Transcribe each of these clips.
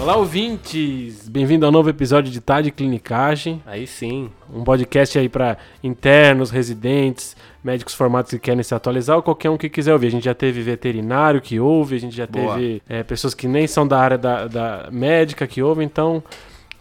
Olá, ouvintes! Bem-vindo ao novo episódio de Tá de Clinicagem. Aí sim. Um podcast aí para internos, residentes, médicos formados que querem se atualizar ou qualquer um que quiser ouvir. A gente já teve veterinário que ouve, a gente já Boa. teve é, pessoas que nem são da área da, da médica que ouvem, então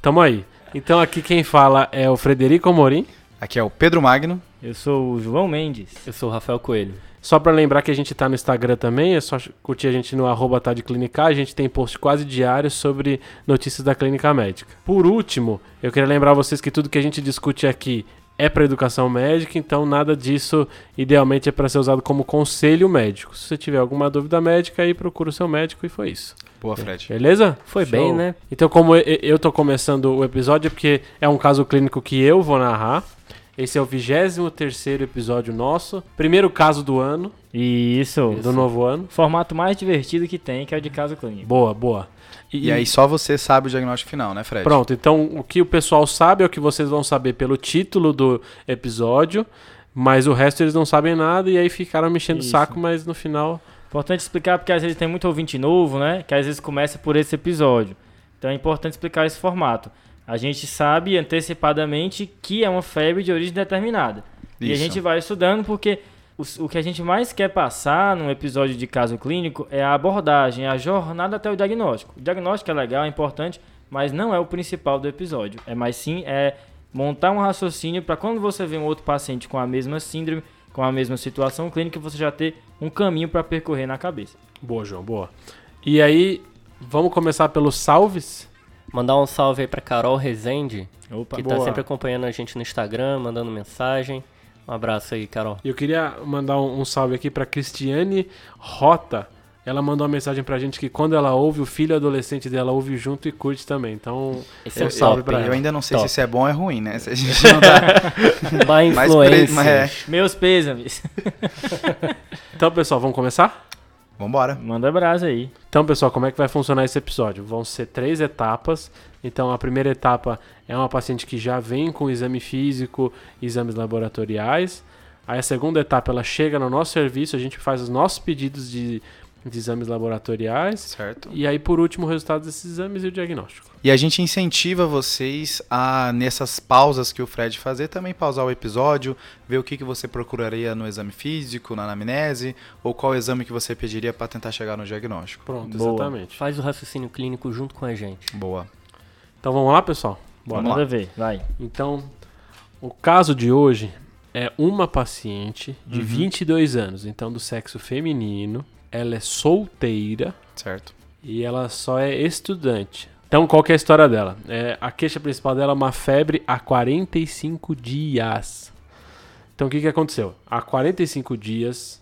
tamo aí. Então aqui quem fala é o Frederico Amorim. Aqui é o Pedro Magno. Eu sou o João Mendes. Eu sou o Rafael Coelho. Só para lembrar que a gente tá no Instagram também, é só curtir a gente no arroba tá de clinicar, a gente tem post quase diário sobre notícias da clínica médica. Por último, eu queria lembrar vocês que tudo que a gente discute aqui é para educação médica, então nada disso idealmente é para ser usado como conselho médico. Se você tiver alguma dúvida médica, aí procura o seu médico e foi isso. Boa, Fred. Beleza? Foi Show. bem, né? Então, como eu- eu tô começando o episódio, é porque é um caso clínico que eu vou narrar. Esse é o 23 terceiro episódio nosso. Primeiro caso do ano, E isso, do novo ano. formato mais divertido que tem, que é o de caso clínico. Boa, boa. E aí só você sabe o diagnóstico final, né, Fred? Pronto, então o que o pessoal sabe é o que vocês vão saber pelo título do episódio, mas o resto eles não sabem nada e aí ficaram mexendo o Isso. saco, mas no final. Importante explicar porque às vezes tem muito ouvinte novo, né? Que às vezes começa por esse episódio. Então é importante explicar esse formato. A gente sabe antecipadamente que é uma febre de origem determinada. E a Isso. gente vai estudando porque o, o que a gente mais quer passar num episódio de caso clínico é a abordagem, a jornada até o diagnóstico. O diagnóstico é legal, é importante, mas não é o principal do episódio. É mais sim é montar um raciocínio para quando você vê um outro paciente com a mesma síndrome, com a mesma situação clínica, você já ter um caminho para percorrer na cabeça. Boa, João, boa. E aí, vamos começar pelos salves? Mandar um salve aí pra Carol Rezende, Opa, que boa. tá sempre acompanhando a gente no Instagram, mandando mensagem. Um abraço aí, Carol. E eu queria mandar um, um salve aqui para Cristiane Rota. Ela mandou uma mensagem pra gente que quando ela ouve, o filho adolescente dela ouve junto e curte também. Então, Esse é Eu- um salve pra Eu ainda não sei Top. se isso é bom ou é ruim, né? Se a gente não dá Má pre... influência. mas é. Meus pêsames. então pessoal, vamos começar? Vambora. Manda brasa aí. Então, pessoal, como é que vai funcionar esse episódio? Vão ser três etapas. Então, a primeira etapa é uma paciente que já vem com exame físico, exames laboratoriais. Aí, a segunda etapa, ela chega no nosso serviço, a gente faz os nossos pedidos de, de exames laboratoriais. Certo. E aí, por último, o resultado desses exames e o diagnóstico. E a gente incentiva vocês a, nessas pausas que o Fred fazer, também pausar o episódio, ver o que, que você procuraria no exame físico, na anamnese, ou qual exame que você pediria para tentar chegar no diagnóstico. Pronto, Boa. exatamente. Faz o raciocínio clínico junto com a gente. Boa. Então, vamos lá, pessoal? Bora Manda lá. ver, vai. Então, o caso de hoje é uma paciente de Uhum. 22 anos, então do sexo feminino. Ela é solteira. Certo. E ela só é estudante. Então, qual que é a história dela? É, a queixa principal dela é uma febre há 45 dias. Então, o que, que aconteceu? Há 45 dias,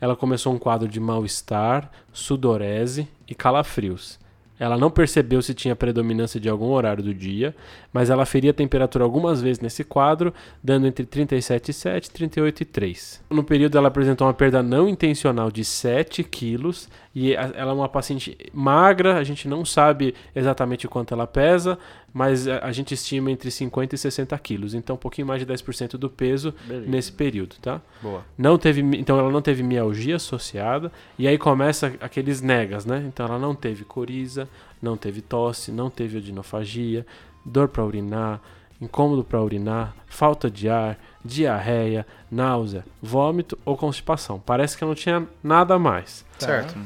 ela começou um quadro de mal-estar, sudorese e calafrios. Ela não percebeu se tinha predominância de algum horário do dia, mas ela feria a temperatura algumas vezes nesse quadro, dando entre 37,7 e 38,3. No período, ela apresentou uma perda não intencional de 7 quilos e ela é uma paciente magra, a gente não sabe exatamente quanto ela pesa, mas a a gente estima entre 50 e 60 quilos, então um pouquinho mais de 10% do peso Beleza. nesse período, tá? Boa. Não teve, então ela não teve mialgia associada e aí começa aqueles negas, né? Então ela não teve coriza, não teve tosse, não teve odinofagia, dor para urinar, incômodo para urinar, falta de ar, diarreia, náusea, vômito ou constipação. Parece que não tinha nada mais. Certo.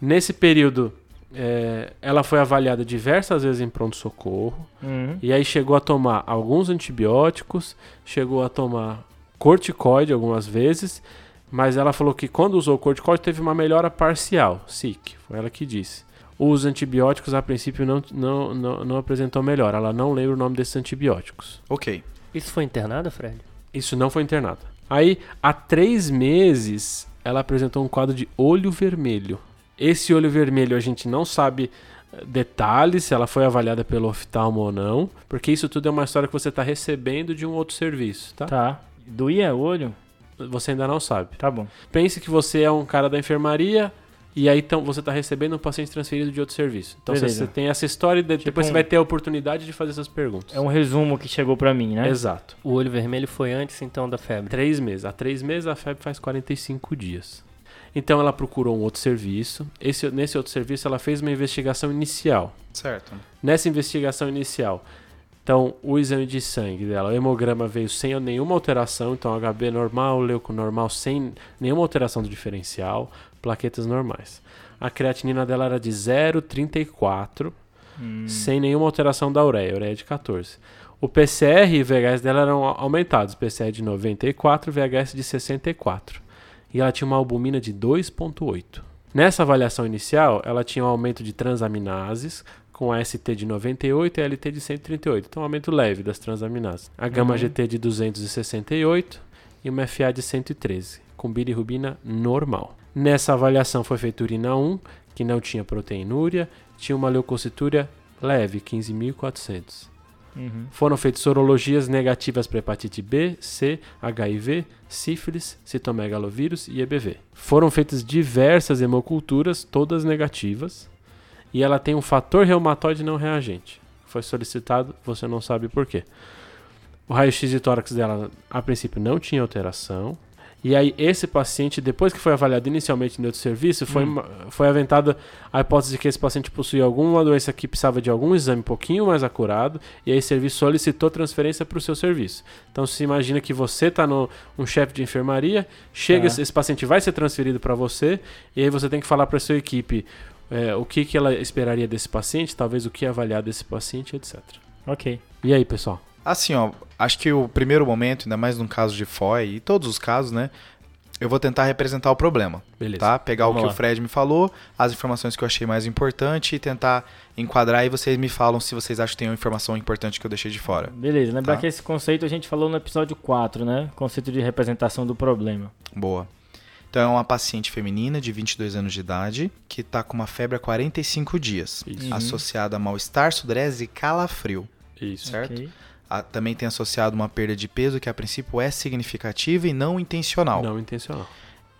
Nesse período, é, ela foi avaliada diversas vezes em pronto-socorro. Uhum. E aí chegou a tomar alguns antibióticos, chegou a tomar corticoide algumas vezes, mas ela falou que quando usou o corticoide teve uma melhora parcial, SIC, foi ela que disse. Os antibióticos a princípio não, não, não, não apresentou melhora, ela não lembra o nome desses antibióticos. Ok. Isso foi internada, Fred? Isso não foi internada. Aí, há três meses, ela apresentou um quadro de olho vermelho. Esse olho vermelho a gente não sabe eh, detalhes, se ela foi avaliada pelo oftalmo ou não, porque isso tudo é uma história que você está recebendo de um outro serviço, tá? Tá. Doía o olho? Você ainda não sabe. Tá bom. Pense que você é um cara da enfermaria e aí então você está recebendo um paciente transferido de outro serviço. Então você, Beleza. você tem essa história e de- Tipo depois você um- vai ter a oportunidade de fazer essas perguntas. É um resumo que chegou pra mim, né? Exato. O olho vermelho foi antes, então, da febre. Três meses. Há três meses a febre faz 45 dias. Então ela procurou um outro serviço. Esse, nesse outro serviço ela fez uma investigação inicial. Certo. Nessa investigação inicial, então o exame de sangue dela, o hemograma veio sem nenhuma alteração, então HB normal, leuco normal, sem nenhuma alteração do diferencial, plaquetas normais. A creatinina dela era de 0,34, Hum. sem nenhuma alteração da ureia, ureia de 14. O PCR e VHS dela eram au- aumentados, PCR de 94 e VHS de 64. E ela tinha uma albumina de 2,8. Nessa avaliação inicial, ela tinha um aumento de transaminases, com a ST de 98 e a LT de 138. Então, um aumento leve das transaminases. A gama Uhum. GT de 268 e uma FA de 113, com bilirrubina normal. Nessa avaliação foi feita urina 1, que não tinha proteinúria, tinha uma leucocitúria leve, 15.400. Uhum. Foram feitas sorologias negativas para hepatite B, C, HIV, sífilis, citomegalovírus e EBV. Foram feitas diversas hemoculturas, todas negativas, e ela tem um fator reumatoide não reagente. Foi solicitado, você não sabe por quê. O raio-x de tórax dela, a princípio, não tinha alteração. E aí, esse paciente, depois que foi avaliado inicialmente no outro serviço, foi, Hum. foi aventada a hipótese de que esse paciente possuía alguma doença que precisava de algum exame um pouquinho mais acurado, e aí o serviço solicitou transferência para o seu serviço. Então, se imagina que você está no um chefe de enfermaria, chega, Tá. esse, esse paciente vai ser transferido para você, e aí você tem que falar para a sua equipe é, o que, que ela esperaria desse paciente, talvez o que avaliar desse paciente, etc. Ok. E aí, pessoal? Assim, ó, acho que o primeiro momento, ainda mais num caso de FOI, e todos os casos, né? Eu vou tentar representar o problema, Beleza. tá? Pegar Vamos o que lá. o Fred me falou, as informações que eu achei mais importante e tentar enquadrar e vocês me falam se vocês acham que tem uma informação importante que eu deixei de fora. Beleza, lembrar Tá. que esse conceito a gente falou no episódio 4, né? Conceito de representação do problema. Boa. Então é uma paciente feminina de 22 anos de idade que tá com uma febre há 45 dias, Isso. Associada a mal-estar, sudorese e calafrio, Isso. certo? Ok. Ah, também tem associado uma perda de peso que a princípio é significativa e não intencional. Não intencional.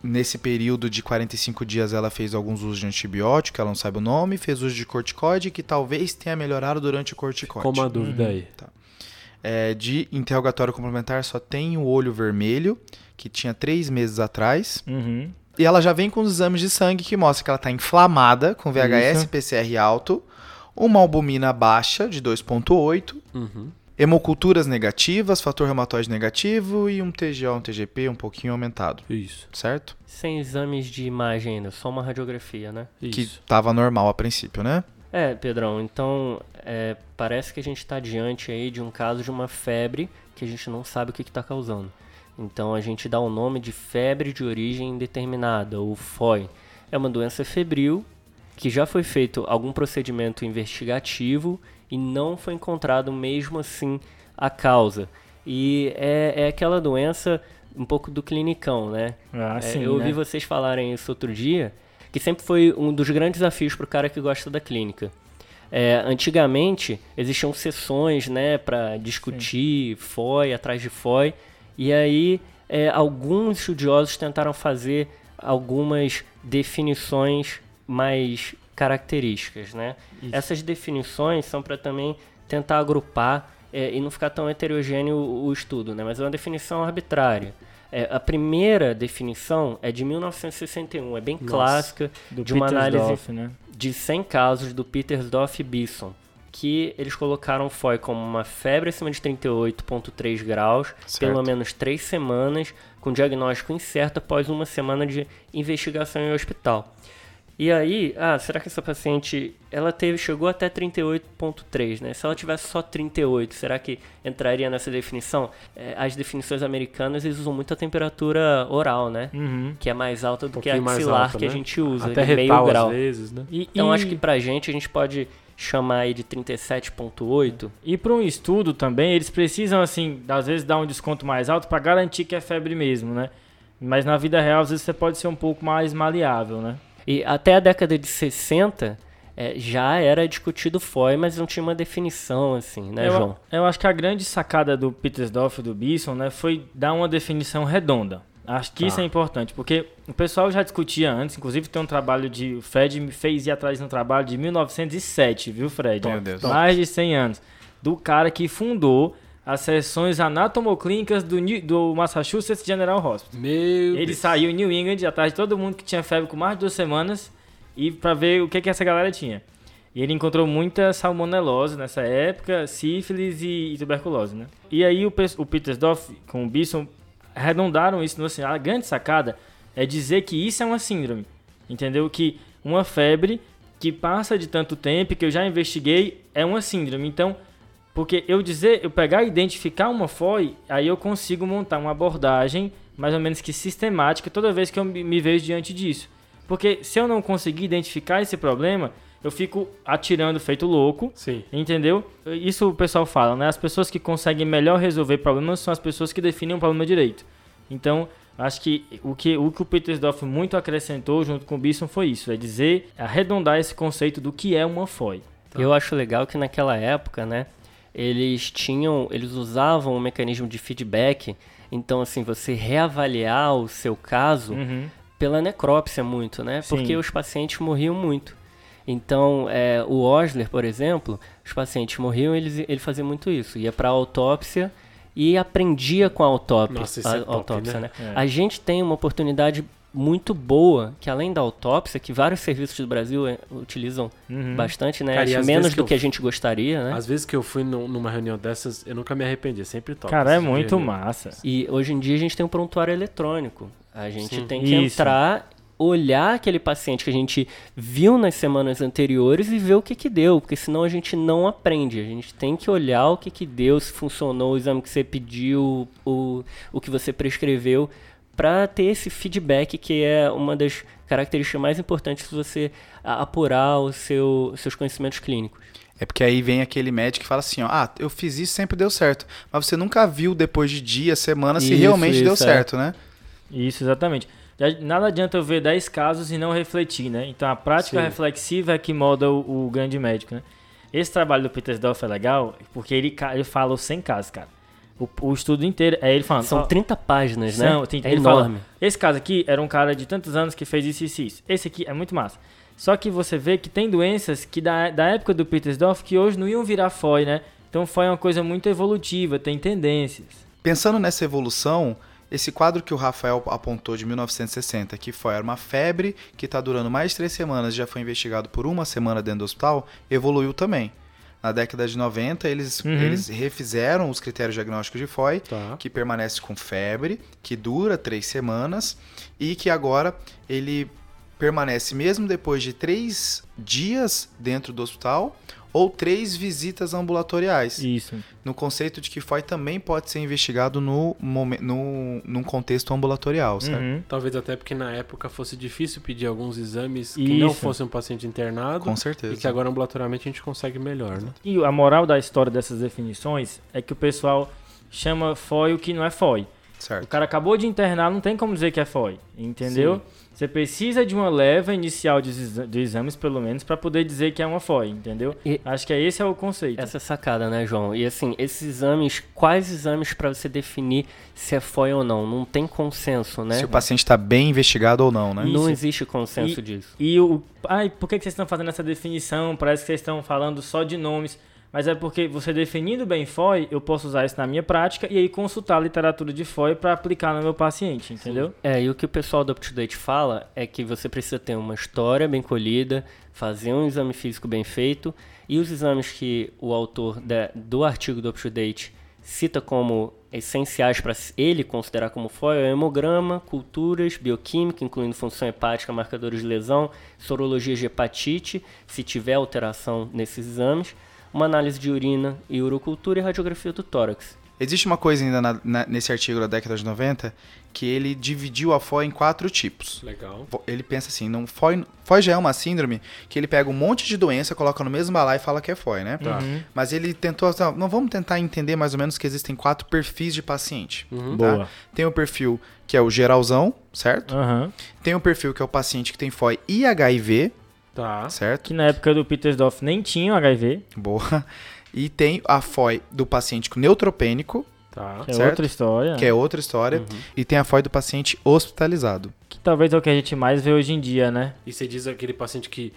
Nesse período de 45 dias ela fez alguns usos de antibiótico, ela não sabe o nome, fez uso de corticoide que talvez tenha melhorado durante o corticoide. Como a dúvida Uhum. aí. É, de interrogatório complementar só tem o olho vermelho, que tinha três meses atrás. Uhum. E ela já vem com os exames de sangue que mostra que ela está inflamada, com VHS Isso. PCR alto, uma albumina baixa de 2,8, Uhum. Hemoculturas negativas, fator reumatoide negativo e um TGO, um TGP um pouquinho aumentado, Isso. certo? Sem exames de imagem ainda, só uma radiografia, né? Que Isso. estava normal a princípio, né? É, Pedrão, então é, parece que a gente está diante aí de um caso de uma febre que a gente não sabe o que está causando. Então a gente dá o nome de febre de origem indeterminada, ou FOI. É uma doença febril que já foi feito algum procedimento investigativo e não foi encontrado mesmo assim a causa. E é, é aquela doença um pouco do clinicão, né? Ah, É, sim, eu ouvi né? vocês falarem isso outro dia, que sempre foi um dos grandes desafios para o cara que gosta da clínica. É, antigamente existiam sessões, né, para discutir FOI atrás de FOI, e aí é, alguns estudiosos tentaram fazer algumas definições mais características, né? Isso. Essas definições são para também tentar agrupar é, e não ficar tão heterogêneo o, o estudo, né? Mas é uma definição arbitrária. É, a primeira definição é de 1961, é bem Nossa. clássica, de uma análise né? de 100 casos do Petersdorf e Bisson, que eles colocaram FOI como uma febre acima de 38,3 graus, Certo. pelo menos 3 semanas, com diagnóstico incerto após uma semana de investigação em hospital. E aí, ah, será que essa paciente, ela teve, chegou até 38.3, né? Se ela tivesse só 38, será que entraria nessa definição? É, as definições americanas, eles usam muito a temperatura oral, né? Uhum. Que é mais alta do Um que a axilar alta, que a né? gente usa, Até meio retal grau. às vezes, né? E, Então e, acho que pra gente a gente pode chamar aí de 37.8. E para um estudo também, eles precisam, assim, às vezes dar um desconto mais alto para garantir que é febre mesmo, né? Mas na vida real, às vezes você pode ser um pouco mais maleável, né? E até a década de 60 é, já era discutido FOI, mas não tinha uma definição assim, né, eu, João? eu acho que a grande sacada do Petersdorf e do Bisson, né, foi dar uma definição redonda. Acho que Tá. isso é importante, porque o pessoal já discutia antes, inclusive tem um trabalho de. O Fred me fez ir atrás de um trabalho de 1907, viu, Fred? Meu Deus. Mais de 100 anos. Do cara que fundou as sessões anatomoclínicas do, New- do Massachusetts General Hospital. Meu Ele Deus. saiu em New England atrás de todo mundo que tinha febre com mais de duas semanas e pra ver o que, que essa galera tinha. E ele encontrou muita salmonelose nessa época, sífilis e, e tuberculose, né? E aí o, o Petersdorf com o Bisson arredondaram isso no assim, a grande sacada é dizer que isso é uma síndrome, entendeu? Que uma febre que passa de tanto tempo, que eu já investiguei, é uma síndrome. Então, porque eu dizer, eu pegar e identificar uma FOI, aí eu consigo montar uma abordagem mais ou menos que sistemática toda vez que eu me vejo diante disso. Porque se eu não conseguir identificar esse problema, eu fico atirando feito louco, Sim. entendeu? Isso o pessoal fala, né? As pessoas que conseguem melhor resolver problemas são as pessoas que definem um problema direito. Então, acho que o que o, que o Petersdorf muito acrescentou junto com o Bisson foi isso, é dizer, arredondar esse conceito do que é uma FOI. Eu acho legal que naquela época, né, eles tinham, eles usavam um mecanismo de feedback. Então, assim, você reavaliar o seu caso Uhum. pela necrópsia muito, né? Sim. Porque os pacientes morriam muito. Então, é, o Osler, por exemplo, os pacientes morriam, ele, ele fazia muito isso. Ia para autópsia e aprendia com a autópsia. Nossa, a, é top, autópsia, né? né? É. A gente tem uma oportunidade muito boa, que além da autópsia, que vários serviços do Brasil é, utilizam Uhum. bastante, né? Cara, menos que do eu- que a gente gostaria, né? Às vezes que eu fui num- numa reunião dessas, eu nunca me arrependi, é sempre top. Cara, é muito reunião. massa. E hoje em dia a gente tem um prontuário eletrônico. A gente Sim. tem que Isso. entrar, olhar aquele paciente que a gente viu nas semanas anteriores e ver o que que deu, porque senão a gente não aprende. A gente tem que olhar o que que deu, se funcionou o exame que você pediu, o, o que você prescreveu, para ter esse feedback que é uma das características mais importantes se você apurar os seu, seus conhecimentos clínicos. É porque aí vem aquele médico que fala assim, ó, ah, eu fiz isso sempre deu certo. Mas você nunca viu depois de dias, semanas, se Isso, realmente deu isso, é. certo, né? Isso, exatamente. Nada adianta eu ver 10 casos e não refletir, né? Então a prática Sim. reflexiva é que molda o, o grande médico, né? Esse trabalho do Petersdorf é legal porque ele, ele fala os 100 casos, cara. O, o estudo inteiro é ele falando. São ó, 30 páginas, né? São, tem- é ele fala, enorme. Esse caso aqui era um cara de tantos anos que fez isso, isso, isso. Esse aqui é muito massa. Só que você vê que tem doenças que da, da época do Petersdorf que hoje não iam virar FOI, né? Então FOI é uma coisa muito evolutiva, tem tendências. Pensando nessa evolução, esse quadro que o Rafael apontou de 1960, que foi era uma febre que está durando mais de três semanas, já foi investigado por uma semana dentro do hospital, evoluiu também. Na década de 90, eles, Uhum. eles refizeram os critérios diagnósticos de FOI, Tá. que permanece com febre, que dura três semanas e que agora ele permanece mesmo depois de três dias dentro do hospital ou três visitas ambulatoriais Isso. no conceito de que FOI também pode ser investigado no, momen- no, num contexto ambulatorial, certo? Uhum. Talvez até porque na época fosse difícil pedir alguns exames que não Isso. fosse um paciente internado. Com certeza. E que agora ambulatoriamente a gente consegue melhor, né? E a moral da história dessas definições é que o pessoal chama FOI o que não é FOI. O Certo. cara acabou de internar, não tem como dizer que é FOI, entendeu? Você precisa de uma leva inicial de, exa- de exames, pelo menos, para poder dizer que é uma FOI, entendeu? E- Acho que é esse é o conceito. Essa é sacada, né, João? E assim, esses exames, quais exames para você definir se é FOI ou não? Não tem consenso, né? Se o paciente está bem investigado ou não, né? Não Isso. existe consenso disso. E o. Ai, por que que vocês estão fazendo essa definição? Parece que vocês estão falando só de nomes. Mas é porque você definindo bem FOI, eu posso usar isso na minha prática e aí consultar a literatura de FOI para aplicar no meu paciente, entendeu? É, e o que o pessoal do UpToDate fala é que você precisa ter uma história bem colhida, fazer um exame físico bem feito, e os exames que o autor da- do artigo do UpToDate cita como essenciais para ele considerar como FOI é o hemograma, culturas, bioquímica, incluindo função hepática, marcadores de lesão, sorologia de hepatite, se tiver alteração nesses exames, uma análise de urina e urocultura e radiografia do tórax. Existe uma coisa ainda na- na- nesse artigo da década de 90 que ele dividiu a FOI em quatro tipos. Legal. Ele pensa assim, não, FOI, FOI já é uma síndrome que ele pega um monte de doença, coloca no mesmo balaio e fala que é FOI, né? Tá. Uhum. Mas ele tentou, assim, não vamos tentar entender mais ou menos que existem quatro perfis de paciente. Uhum. tá? Boa. Tem o perfil que é o geralzão, certo? Aham. Tem o perfil que é o paciente que tem FOI e HIV, Tá. certo? Que na época do Petersdorf nem tinha o HIV, Boa. E tem a FOI do paciente com neutropênico, Tá. que é Certo. outra história. que é outra história. E tem a FOI do paciente hospitalizado. Que talvez é o que a gente mais vê hoje em dia, né? E você diz aquele paciente que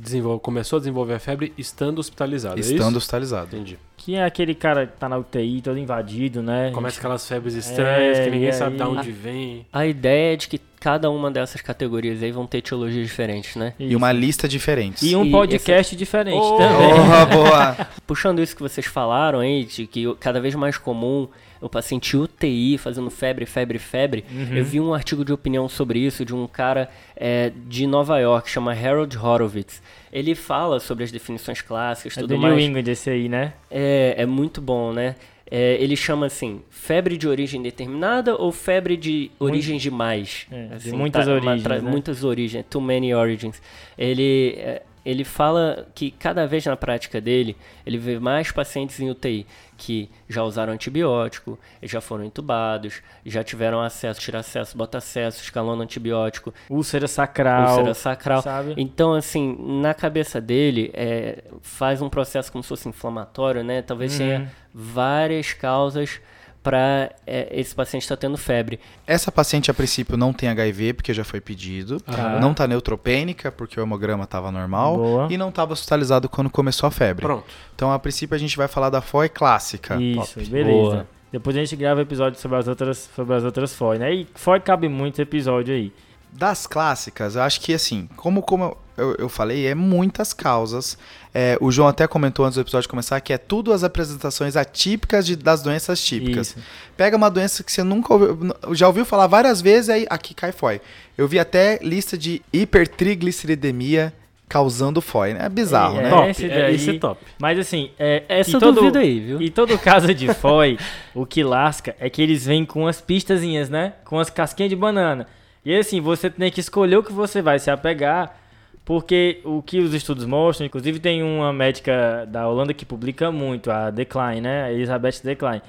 desenvol- começou a desenvolver a febre estando hospitalizado. é Estando isso? hospitalizado. Entendi. Que é aquele cara que tá na UTI, todo invadido, né? Começa aquelas febres estranhas É, que ninguém sabe de aí- onde vem. A ideia é de que cada uma dessas categorias aí vão ter etiologias diferentes, né? E uma lista diferente. E um E podcast diferente Oh! também. Porra, boa! Puxando isso que vocês falaram aí, de que cada vez mais comum o paciente UTI fazendo febre, febre, febre. Uhum. Eu vi um artigo de opinião sobre isso de um cara é, de Nova York, chama Harold Horowitz. Ele fala sobre as definições clássicas, É tudo do mais. New England esse aí, né? É, é muito bom, né? É, ele chama assim, febre de origem determinada ou febre de origens demais? É, de Assim, muitas tá- origens, né? Muitas origens, too many origins. Ele, é, ele fala que cada vez na prática dele, ele vê mais pacientes em UTI que já usaram antibiótico, já foram entubados, já tiveram acesso, tira acesso, bota acesso, escalando antibiótico, Úlcera sacral. úlcera sacral. Sabe? Então, assim, na cabeça dele, é, faz um processo como se fosse inflamatório, né? Talvez Uhum. tenha várias causas para esse paciente estar tendo febre. Essa paciente, a princípio, não tem HIV, porque já foi pedido. Aham. Não tá neutropênica, porque o hemograma estava normal. Boa. E não estava hospitalizado quando começou a febre. Pronto. Então, a princípio, a gente vai falar da FOI clássica. Isso, Top. beleza. Boa. Depois a gente grava episódio sobre as outras, sobre as outras FOI, né? E FOI cabe muito episódio aí. Das clássicas, eu acho que assim, como, como eu, eu falei, é muitas causas. É, o João até comentou antes do episódio começar que é tudo as apresentações atípicas de- das doenças típicas. Isso. Pega uma doença que você nunca ouviu, já ouviu falar várias vezes, aí aqui cai FOI. Eu vi até lista de hipertrigliceridemia causando FOI, né? É bizarro, É, né? top. esse É, isso é top. Mas assim, é, Essa e todo, duvido aí, viu? E todo caso de FOI, o que lasca é que eles vêm com as pistazinhas, né? Com as casquinhas de banana. E assim, você tem que escolher o que você vai se apegar, porque o que os estudos mostram, inclusive tem uma médica da Holanda que publica muito, a Decline, né? A Elizabeth Decline.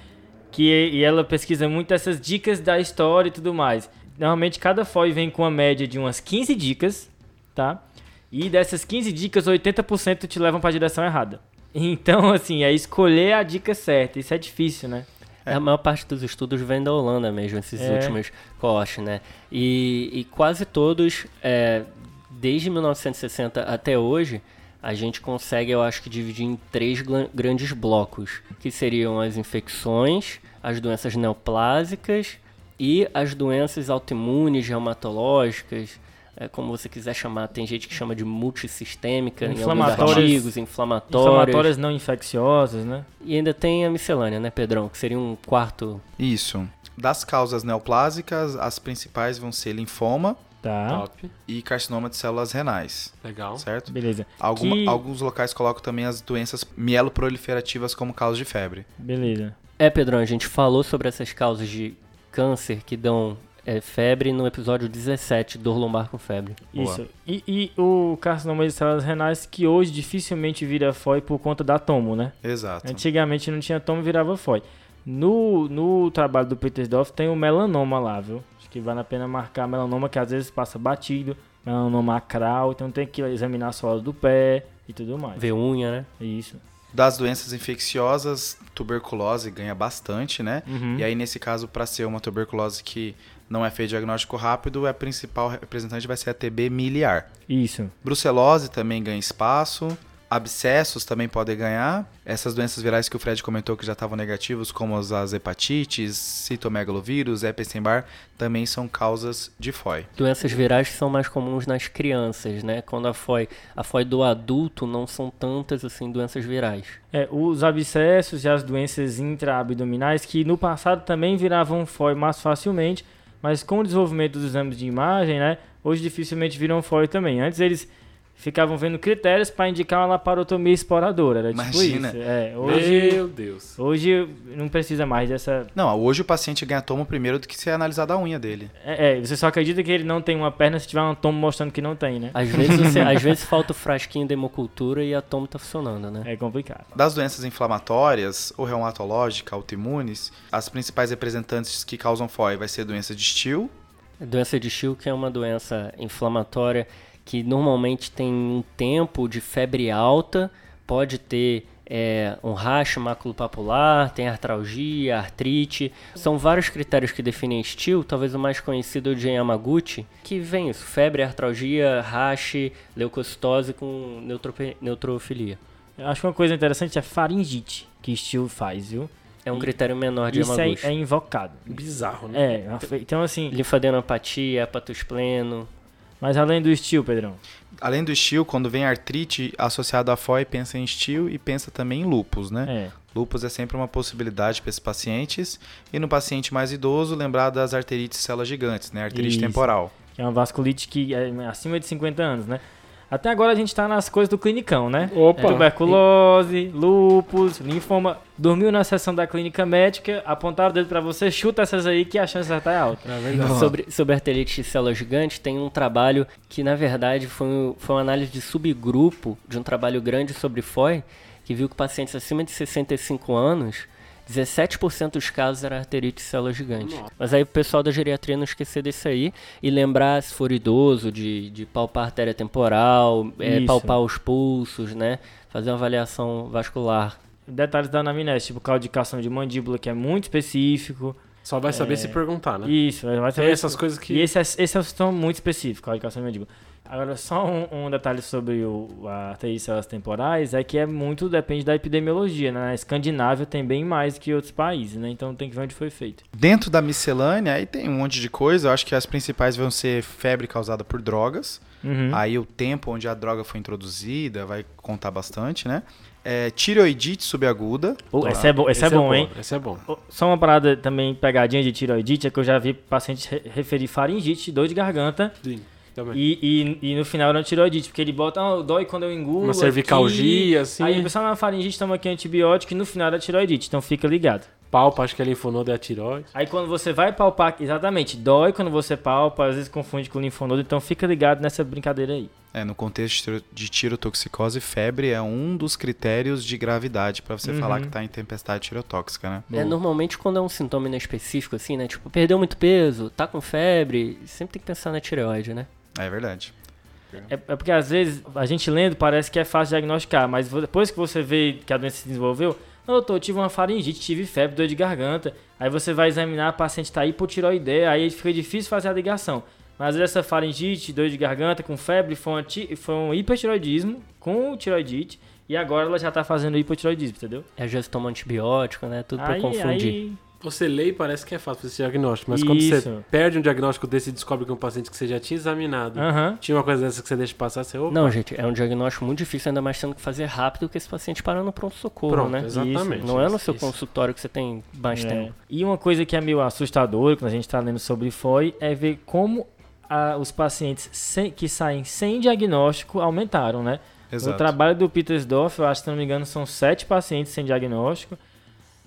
Que, e ela pesquisa muito essas dicas da história e tudo mais. Normalmente cada FOI vem com uma média de umas 15 dicas, tá? E dessas 15 dicas, 80% te levam para a direção errada. Então, assim, é escolher a dica certa. Isso é difícil, né? A maior parte dos estudos vem da Holanda mesmo, esses É. últimos cohortes, né? E, e quase todos, é, desde 1960 até hoje, a gente consegue, eu acho que, dividir em três grandes blocos, que seriam as infecções, as doenças neoplásicas e as doenças autoimunes, reumatológicas, é, como você quiser chamar. Tem gente que chama de multissistêmica, em alguns artigos, inflamatórias. Inflamatórias não infecciosas, né? E ainda tem a miscelânea, né, Pedrão? Que seria um quarto Isso. Das causas neoplásicas, as principais vão ser linfoma Tá. Top. e carcinoma de células renais, Legal. certo? Beleza. Alguma- Que- Alguns locais colocam também as doenças mieloproliferativas como causa de febre. Beleza. É, Pedrão, a gente falou sobre essas causas de câncer que dão é, febre no episódio 17, dor lombar com febre. Isso. E, e o carcinoma de células renais, que hoje dificilmente vira FOI por conta da tomo, né? Exato. Antigamente não tinha tomo, virava FOI. No, no trabalho do Petersdorf tem o melanoma lá, viu? Acho que vale a pena marcar melanoma, que às vezes passa batido, melanoma acral, então tem que examinar a sola do pé e tudo mais. Ver unha, né? Isso. Das doenças infecciosas, tuberculose ganha bastante, né? Uhum. E aí, nesse caso, para ser uma tuberculose que não é feito diagnóstico rápido, a principal representante vai ser a TB miliar. Isso. Brucelose também ganha espaço. Abscessos também podem ganhar. Essas doenças virais que o Fred comentou que já estavam negativos, como as, hepatites, citomegalovírus, Epstein-Barr, também são causas de FOI. Doenças virais que são mais comuns nas crianças, né? Quando a FOI, a FOI do adulto não são tantas assim doenças virais. É, os abscessos e as doenças intraabdominais, que no passado também viravam FOI mais facilmente, mas com o desenvolvimento dos exames de imagem, né, hoje dificilmente viram FOI também. Antes eles ficavam vendo critérios para indicar uma laparotomia exploradora, era Imagina. tipo isso. É, hoje, Meu Deus. hoje não precisa mais dessa... Não, hoje o paciente ganha tomo primeiro do que ser analisada a unha dele. É, é, você só acredita que ele não tem uma perna se tiver um tomo mostrando que não tem, né? Às vezes, você- às vezes falta o frasquinho da hemocultura e a toma tá funcionando, né? É complicado. Das doenças inflamatórias ou reumatológicas, autoimunes, as principais representantes que causam FOI vai ser doença de Still, Doença de Still, que é uma doença inflamatória que normalmente tem um tempo de febre alta, pode ter é, um racho maculopapular, tem artralgia, artrite. São vários critérios que definem estilo. Talvez o mais conhecido é o de Yamaguchi, que vem isso: febre, artralgia, rache, leucocitose com neutrofilia. Eu acho que uma coisa interessante é faringite, que estilo faz, viu? É um E- critério menor de Isso é, Yamaguchi. é invocado. Bizarro, né? É, então assim, Linfadenopatia, hepatospleno. Mas além do estilo, Pedrão. Além do estio, quando vem artrite associado à FOI, pensa em estio e pensa também em lupus, né? É. Lupus é sempre uma possibilidade para esses pacientes. E no paciente mais idoso, lembrar das arterites células gigantes, né? Arterite Isso. temporal. Que é uma vasculite que é acima de 50 anos, né? Até agora a gente tá nas coisas do clinicão, né? Opa! Tuberculose, lúpus, linfoma. Dormiu na sessão da clínica médica, apontaram o dedo pra você, chuta essas aí que a chance de acertar é alta. É verdade. Sobre, sobre arterite de célula gigante, tem um trabalho que, na verdade, foi, foi uma análise de subgrupo de um trabalho grande sobre FOI, que viu que pacientes acima de 65 anos, 17% dos casos era arterite de célula gigante. Nossa. Mas aí o pessoal da geriatria não esquecer desse aí e lembrar, se for idoso, de, de palpar a artéria temporal, é, palpar os pulsos, né? Fazer uma avaliação vascular. Detalhes da anamnese, tipo claudicação de mandíbula, que é muito específico. Só vai saber se perguntar, né? Isso, vai Tem saber essas coisas que. E esse é, esse é um sintoma muito específico, claudicação de mandíbula. Agora, só um, um detalhe sobre o, a de células temporais é que é muito, depende da epidemiologia, né? Na Escandinávia tem bem mais que outros países, né? Então tem que ver onde foi feito. Dentro da miscelânea, aí tem um monte de coisa. Eu acho que as principais vão ser febre causada por drogas. Uhum. Aí o tempo onde a droga foi introduzida vai contar bastante, né? É, tireoidite subaguda. Pô, esse é bom, esse é bom, hein? Esse é bom. Só uma parada também, pegadinha de tiroidite, é que eu já vi paciente re- referir faringite, dor de garganta, Sim. Também. e, e, e no final era um tiroidite, porque ele bota, ah, dói quando eu engulo. Uma aqui. cervicalgia, assim. Aí o pessoal, na faringite, toma aqui antibiótico, e no final era tiroidite, então fica ligado. Palpa, acho que é linfonodo e a tiroide. Aí quando você vai palpar, exatamente, dói quando você palpa, às vezes confunde com linfonodo, então fica ligado nessa brincadeira aí. É, no contexto de tiro- de tirotoxicose, febre é um dos critérios de gravidade para você Uhum. falar que tá em tempestade tirotóxica, né? É, normalmente quando é um sintoma inespecífico, assim, né? Tipo, perdeu muito peso, tá com febre, sempre tem que pensar na tireoide, né? É verdade. É, é porque às vezes a gente lendo parece que é fácil diagnosticar, mas depois que você vê que a doença se desenvolveu, não, doutor, eu tive uma faringite, tive febre, dor de garganta. Aí você vai examinar, a paciente tá hipotiroideia, aí fica difícil fazer a ligação. Mas essa faringite, dor de garganta com febre foi um, ti- foi um hipertiroidismo com tiroidite e agora ela já tá fazendo hipotiroidismo, entendeu? Às vezes toma antibiótico, né? Tudo pra aí, confundir. aí- Você lê e parece que é fácil esse diagnóstico, mas quando você Isso. perde um diagnóstico desse e descobre que é um paciente que você já tinha examinado, Aham. tinha uma coisa dessa que você deixa passar, você opa, Não, gente, é um diagnóstico muito difícil, ainda mais tendo que fazer rápido que esse paciente parar no pronto-socorro, Pronto, né? exatamente. Não é no Isso, seu isso. consultório que você tem mais É. tempo. E uma coisa que é meio assustadora quando a gente está lendo sobre FOI é ver como ah, os pacientes sem- que saem sem diagnóstico aumentaram, né? Exato. O trabalho do Petersdorf, eu acho, se não me engano, são sete pacientes sem diagnóstico.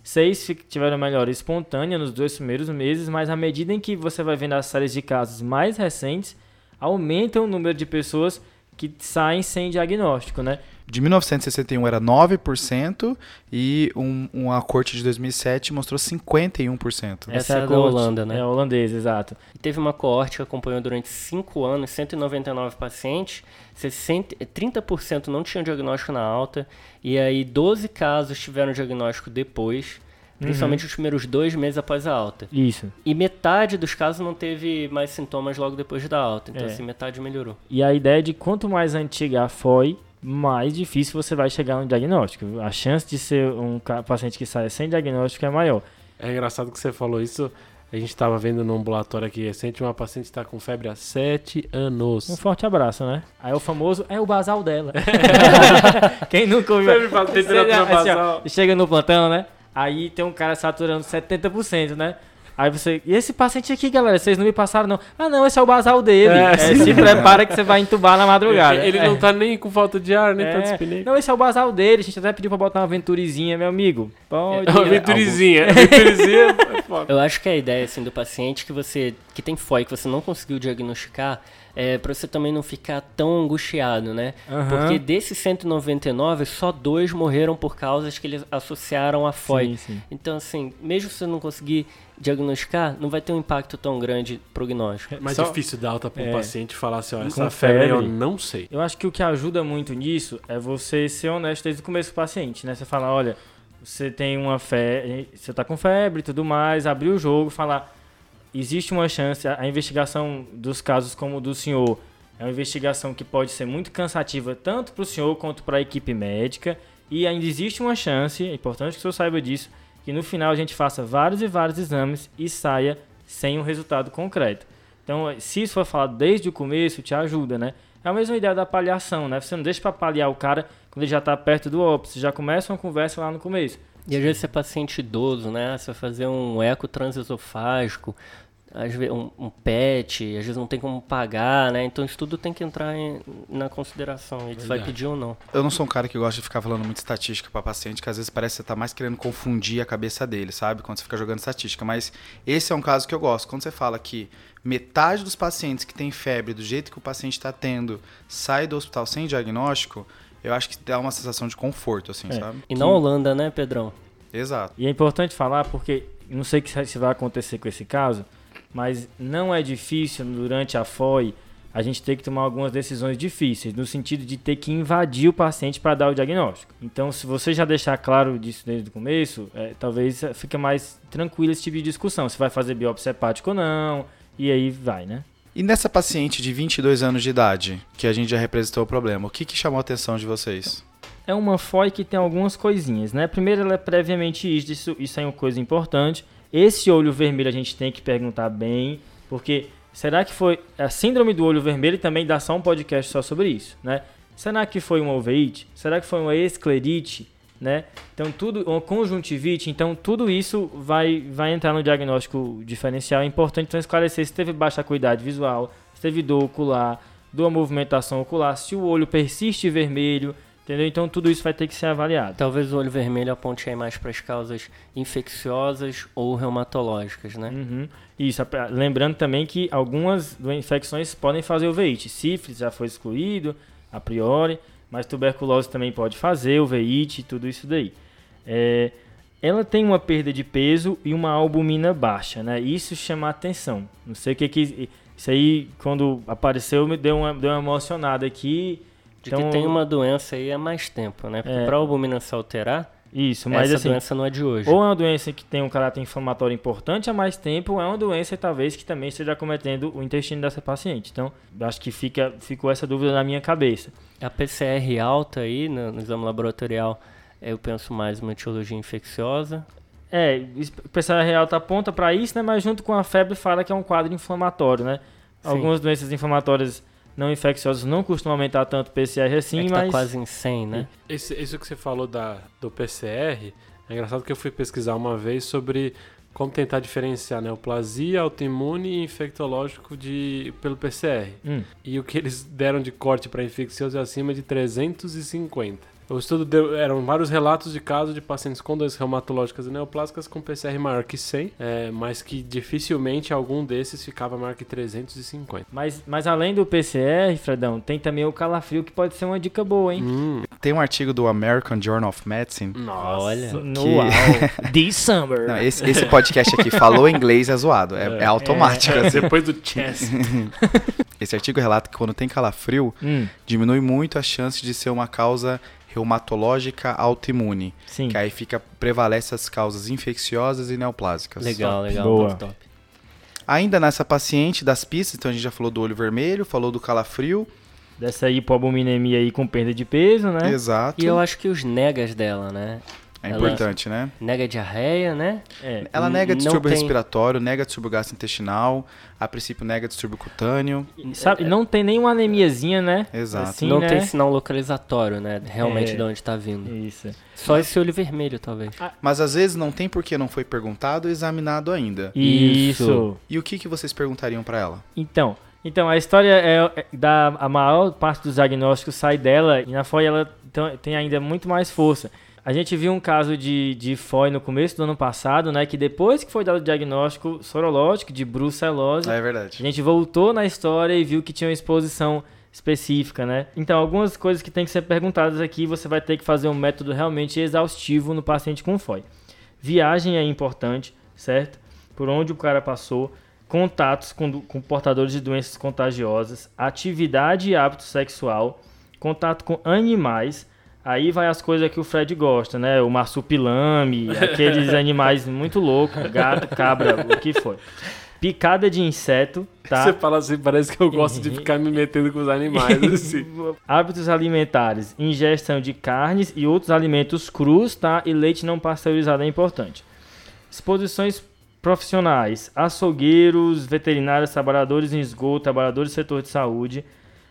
Seis tiveram melhora espontânea nos dois primeiros meses, mas à medida em que você vai vendo as séries de casos mais recentes, aumenta o número de pessoas que saem sem diagnóstico, né? De 1961 era 9% e um, uma corte de 2007 mostrou 51%. Essa é a da Holanda, né? É holandesa, exato. E teve uma coorte que acompanhou durante 5 anos, 199 pacientes, 60, 30% não tinham diagnóstico na alta, e aí 12 casos tiveram diagnóstico depois, principalmente os primeiros dois meses após a alta. Isso. E metade dos casos não teve mais sintomas logo depois da alta, então É. assim, metade melhorou. E a ideia é de quanto mais antiga a FOI, mais difícil você vai chegar no diagnóstico. A chance de ser um paciente que sai sem diagnóstico é maior. É engraçado que você falou isso. A gente estava vendo no ambulatório aqui recente uma paciente está com febre há 7 anos. Um forte abraço, né? Aí o famoso é o basal dela. Quem nunca ouviu? Febre temperatura assim, ó, basal. chega no plantão, né? Aí tem um cara saturando 70%, né? Aí você. E esse paciente aqui, galera, vocês não me passaram, não. Ah, não, esse é o basal dele. É, É, se prepara que você vai entubar na madrugada. Ele É. não tá nem com falta de ar, nem tá É. dispinei. Não, esse é o basal dele. A gente até pediu pra botar uma venturizinha, meu amigo. Pode. É uma venturizinha. Venturizinha. foda. Eu acho que a ideia assim do paciente que você que tem FOI que você não conseguiu diagnosticar é para você também não ficar tão angustiado, né? Aham. Porque desses 199, só dois morreram por causas que eles associaram a FOI. Sim, sim. Então, assim, mesmo se você não conseguir diagnosticar, não vai ter um impacto tão grande prognóstico. É mais Só- difícil dar alta para um É. paciente e falar assim, ó, essa febre eu não sei. Eu acho que o que ajuda muito nisso é você ser honesto desde o começo com o paciente, né? Você falar, olha, você tem uma febre, você tá com febre e tudo mais, abrir o jogo, falar, existe uma chance, a investigação dos casos como o do senhor é uma investigação que pode ser muito cansativa tanto para o senhor quanto para a equipe médica e ainda existe uma chance, é importante que o senhor saiba disso, que no final a gente faça vários e vários exames e saia sem um resultado concreto. Então, se isso for falado desde o começo, te ajuda, né? É a mesma ideia da paliação, né? Você não deixa para paliar o cara quando ele já está perto do óbito, você já começa uma conversa lá no começo. E às vezes você é paciente idoso, né? Você vai fazer um eco transesofágico, às vezes um, um PET, às vezes não tem como pagar, né? Então isso tudo tem que entrar em- na consideração. Ele vai pedir ou não. Eu não sou um cara que gosta de ficar falando muito estatística pra paciente, que às vezes parece que você tá mais querendo confundir a cabeça dele, sabe? Quando você fica jogando estatística. Mas esse é um caso que eu gosto. Quando você fala que metade dos pacientes que tem febre, do jeito que o paciente está tendo, sai do hospital sem diagnóstico, eu acho que dá uma sensação de conforto, assim, É. sabe? E na Holanda, né, Pedrão? Exato. E é importante falar porque não sei que se vai acontecer com esse caso, mas não é difícil durante a FOI a gente ter que tomar algumas decisões difíceis, no sentido de ter que invadir o paciente para dar o diagnóstico. Então, se você já deixar claro disso desde o começo, é, talvez fica mais tranquilo esse tipo de discussão. Se vai fazer biópsia hepática ou não, e aí vai, né? E nessa paciente de 22 anos de idade, que a gente já representou o problema, o que, que chamou a atenção de vocês? É uma FOI que tem algumas coisinhas, né? Primeiro, ela é previamente isso, isso, isso é uma coisa importante. Esse olho vermelho a gente tem que perguntar bem, porque será que foi a síndrome do olho vermelho? Também dá só um podcast só sobre isso, né? Será que foi uma uveíte? Será que foi uma esclerite? Né? Então tudo, uma conjuntivite, então tudo isso vai, vai entrar no diagnóstico diferencial. É importante então, esclarecer se teve baixa acuidade visual, se teve dor ocular, dor movimentação ocular, se o olho persiste vermelho, entendeu? Então tudo isso vai ter que ser avaliado. Talvez o olho vermelho aponte aí mais para as causas infecciosas ou reumatológicas, né? Uhum. Isso, lembrando também que algumas infecções podem fazer uveíte. Sífilis já foi excluído, a priori, mas tuberculose também pode fazer, uveíte, tudo isso daí. É, ela tem uma perda de peso e uma albumina baixa, né? Isso chama atenção. Não sei o que que... Isso aí, quando apareceu, me deu uma, deu uma emocionada aqui. De Então- que tem uma doença aí há mais tempo, né? Porque É. para a albumina se alterar, Isso, mas essa assim... doença não é de hoje. Ou é uma doença que tem um caráter inflamatório importante há mais tempo, ou é uma doença talvez que também esteja acometendo o intestino dessa paciente. Então, acho que fica, ficou essa dúvida na minha cabeça. A PCR alta aí no, no exame laboratorial, eu penso mais uma etiologia infecciosa. É, o PCR real tá aponta para isso, né? Mas junto com a febre fala que é um quadro inflamatório, né? Sim. Algumas doenças inflamatórias não infecciosas não costumam aumentar tanto o PCR assim, é que mas tá quase em 100, né? Esse, isso que você falou da, do PCR, é engraçado que eu fui pesquisar uma vez sobre como tentar diferenciar neoplasia, autoimune e infectológico de, pelo PCR. Hum. E o que eles deram de corte para infeccioso é acima de 350. O estudo deu, eram vários relatos de casos de pacientes com doenças reumatológicas e neoplásicas com PCR maior que 100, é, mas que dificilmente algum desses ficava maior que 350. Mas, mas além do PCR, Fredão, tem também o calafrio que pode ser uma dica boa, hein? Hum, Tem um artigo do American Journal of Medicine. nossa. Olha. No que- this summer. Não, esse, esse podcast aqui falou inglês é zoado, é, é automático. assim. Depois do chess. Esse artigo relata que quando tem calafrio, Hum, diminui muito a chance de ser uma causa reumatológica autoimune. sim. Que aí fica prevalece as causas infecciosas e neoplásicas. Legal, legal. Boa. top, top. Ainda nessa paciente das pistas, então a gente já falou do olho vermelho, falou do calafrio. Dessa hipoalbuminemia aí com perda de peso, né? Exato. E eu acho que os negas dela, né? É ela- importante, né? Nega diarreia, né? É. Ela nega distúrbio tem- respiratório, nega distúrbio gastrointestinal, a princípio nega distúrbio cutâneo. E Sabe, não tem nenhuma anemiazinha, né? Exato. Assim, não né? tem sinal localizatório, né? Realmente É. de onde tá vindo. Isso. Só esse olho vermelho, talvez. Mas às vezes não tem porque não foi perguntado ou examinado ainda. Isso. E o que, que vocês perguntariam pra ela? Então, então a história é, é da a maior parte dos diagnósticos sai dela e na FOI ela tem ainda muito mais força. A gente viu um caso de, de FOI no começo do ano passado, né? Que depois que foi dado o diagnóstico sorológico de brucelose, É a verdade. gente voltou na história e viu que tinha uma exposição específica, né? Então, algumas coisas que tem que ser perguntadas aqui, você vai ter que fazer um método realmente exaustivo no paciente com FOI. Viagem é importante, certo? Por onde o cara passou, contatos com, com portadores de doenças contagiosas, atividade e hábito sexual, contato com animais. Aí vai as coisas que o Fred gosta, né? O marsupilame, aqueles animais muito loucos, gato, cabra, o que for. Picada de inseto, tá? Você fala assim, parece que eu gosto de ficar me metendo com os animais, assim. Hábitos alimentares, ingestão de carnes e outros alimentos crus, tá? E leite não pasteurizado é importante. Exposições profissionais, açougueiros, veterinários, trabalhadores em esgoto, trabalhadores do setor de saúde,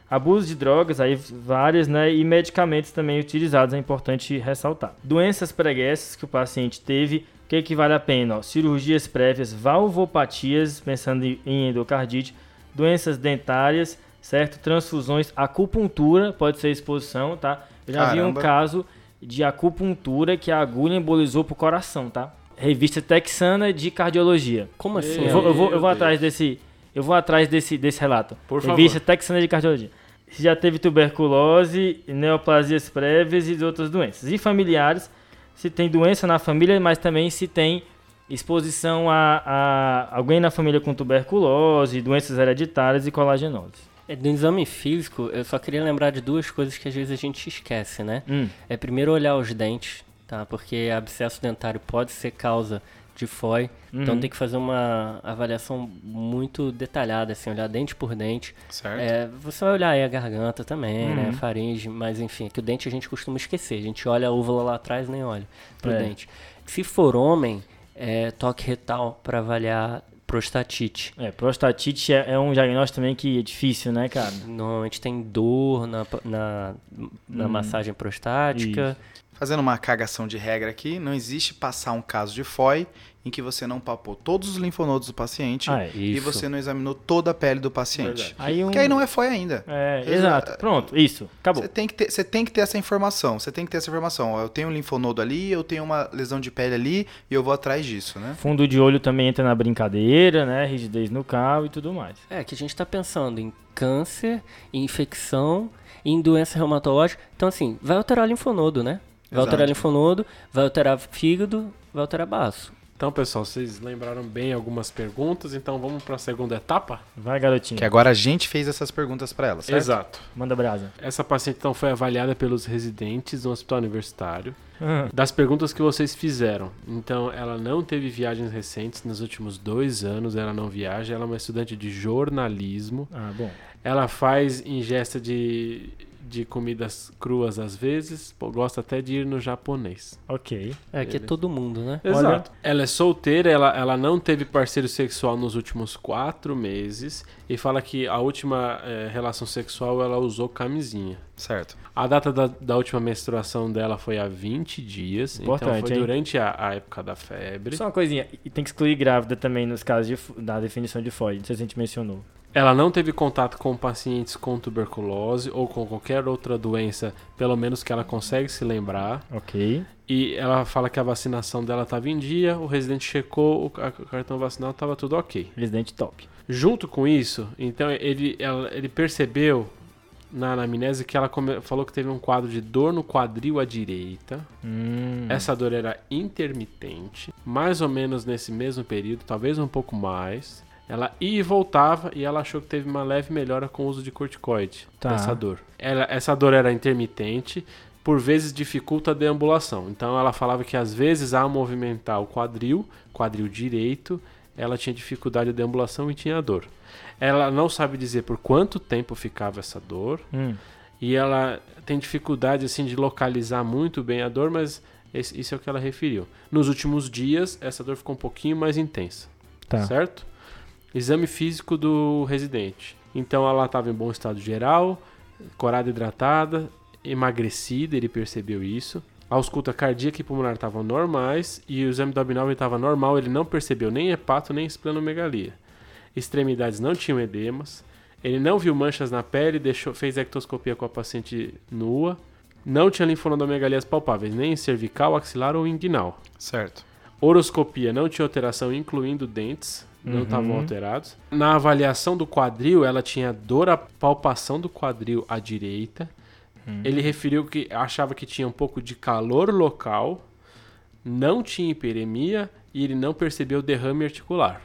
abuso de drogas, aí várias, né? E medicamentos também utilizados, é importante ressaltar. Doenças preguiças que o paciente teve, o que, que vale a pena? Ó, cirurgias prévias, valvopatias, pensando em- endocardite, doenças dentárias, certo? Transfusões, acupuntura, pode ser exposição, tá? Eu já vi um Caramba. caso de acupuntura que a agulha embolizou pro coração, tá? Revista Texana de Cardiologia. Como assim? Eu vou, eu vou, eu vou atrás desse, eu vou atrás desse, desse relato. Por Revista favor. Texana de Cardiologia. Se já teve tuberculose, neoplasias prévias e outras doenças. E familiares, se tem doença na família, mas também se tem exposição a, a alguém na família com tuberculose, doenças hereditárias e colagenose. É, Do exame físico, eu só queria lembrar de duas coisas que às vezes a gente esquece, né? Hum, É primeiro olhar os dentes, tá? Porque abscesso dentário pode ser causa de FOI. Então Uhum. tem que fazer uma avaliação muito detalhada, assim, olhar dente por dente. Certo? É, você vai olhar aí a garganta também, né? Uhum. A faringe, mas enfim, é que o dente a gente costuma esquecer. A gente olha a úvula lá atrás nem olha pro É. dente. Se for homem, é toque retal para avaliar prostatite. É, prostatite é, é um diagnóstico também que é difícil, né, cara? Normalmente tem dor na, na, na Hum. massagem prostática. Fazendo uma cagação de regra aqui, não existe passar um caso de FOI em que você não palpou todos os linfonodos do paciente Ah, é. e você não examinou toda a pele do paciente. Verdade. Aí um... Porque aí não é FOI ainda. É, Exa- exato. Pronto, isso. Acabou. Você tem, que ter, você tem que ter essa informação. Você tem que ter essa informação. Eu tenho um linfonodo ali, eu tenho uma lesão de pele ali e eu vou atrás disso, né? Fundo de olho também entra na brincadeira, né? Rigidez no cal e tudo mais. É, que a gente tá pensando em câncer, em infecção, em doença reumatológica. Então, assim, vai alterar linfonodo, né? Vai Exato. alterar linfonodo, vai alterar fígado, vai alterar baço. Então, pessoal, vocês lembraram bem algumas perguntas, então vamos para a segunda etapa? Vai, garotinho. Que agora a gente fez essas perguntas pra ela, certo? Exato. Manda brasa. Essa paciente então foi avaliada pelos residentes do hospital universitário. Ah, Das perguntas que vocês fizeram, então ela não teve viagens recentes nos últimos dois anos, ela não viaja, ela é uma estudante de jornalismo, Ah, bom. ela faz ingesta de, de comidas cruas às vezes, pô, gosta até de ir no japonês. Ok. É, que é todo mundo, né? Exato. Ela é solteira, ela, ela não teve parceiro sexual nos últimos quatro meses e fala que a última eh, relação sexual ela usou camisinha. Certo. A data da, da última menstruação dela foi há 20 dias, então Importante, foi hein? durante a, a época da febre. Só uma coisinha. E tem que excluir grávida também nos casos de, da definição de FOI. Não sei se a gente mencionou. Ela não teve contato com pacientes com tuberculose ou com qualquer outra doença, pelo menos que ela consegue se lembrar. Ok. E ela fala que a vacinação dela estava em dia, o residente checou, o ca- o cartão vacinal estava tudo ok. Residente top. Junto com isso, então ele, ela- ele percebeu na anamnese que ela falou que teve um quadro de dor no quadril à direita. Hum. Essa dor era intermitente, mais ou menos nesse mesmo período, talvez um pouco mais. Ela ia e voltava e ela achou que teve uma leve melhora com o uso de corticoide Tá. dessa dor. Ela- essa dor era intermitente, por vezes dificulta a deambulação. Então ela falava que às vezes ao movimentar o quadril, quadril direito, ela tinha dificuldade de deambulação e tinha dor. Ela não sabe dizer por quanto tempo ficava essa dor Hum. e ela tem dificuldade assim de localizar muito bem a dor, mas esse- isso é o que ela referiu. Nos últimos dias, essa dor ficou um pouquinho mais intensa, Tá. certo? Exame físico do residente. Então ela estava em bom estado geral, corada hidratada, emagrecida, ele percebeu isso. A ausculta cardíaca e pulmonar estavam normais e o exame do abdômen estava normal, ele não percebeu nem hepato nem esplenomegalia. Extremidades não tinham edemas. Ele não viu manchas na pele, deixou, fez ectoscopia com a paciente nua. Não tinha linfonodomegalias palpáveis, nem em cervical, axilar ou inguinal. Certo. Horoscopia não tinha alteração, incluindo dentes, não Uhum. estavam alterados. Na avaliação do quadril, ela tinha dor à palpação do quadril à direita. Ele referiu que achava que tinha um pouco de calor local, não tinha hiperemia e ele não percebeu derrame articular.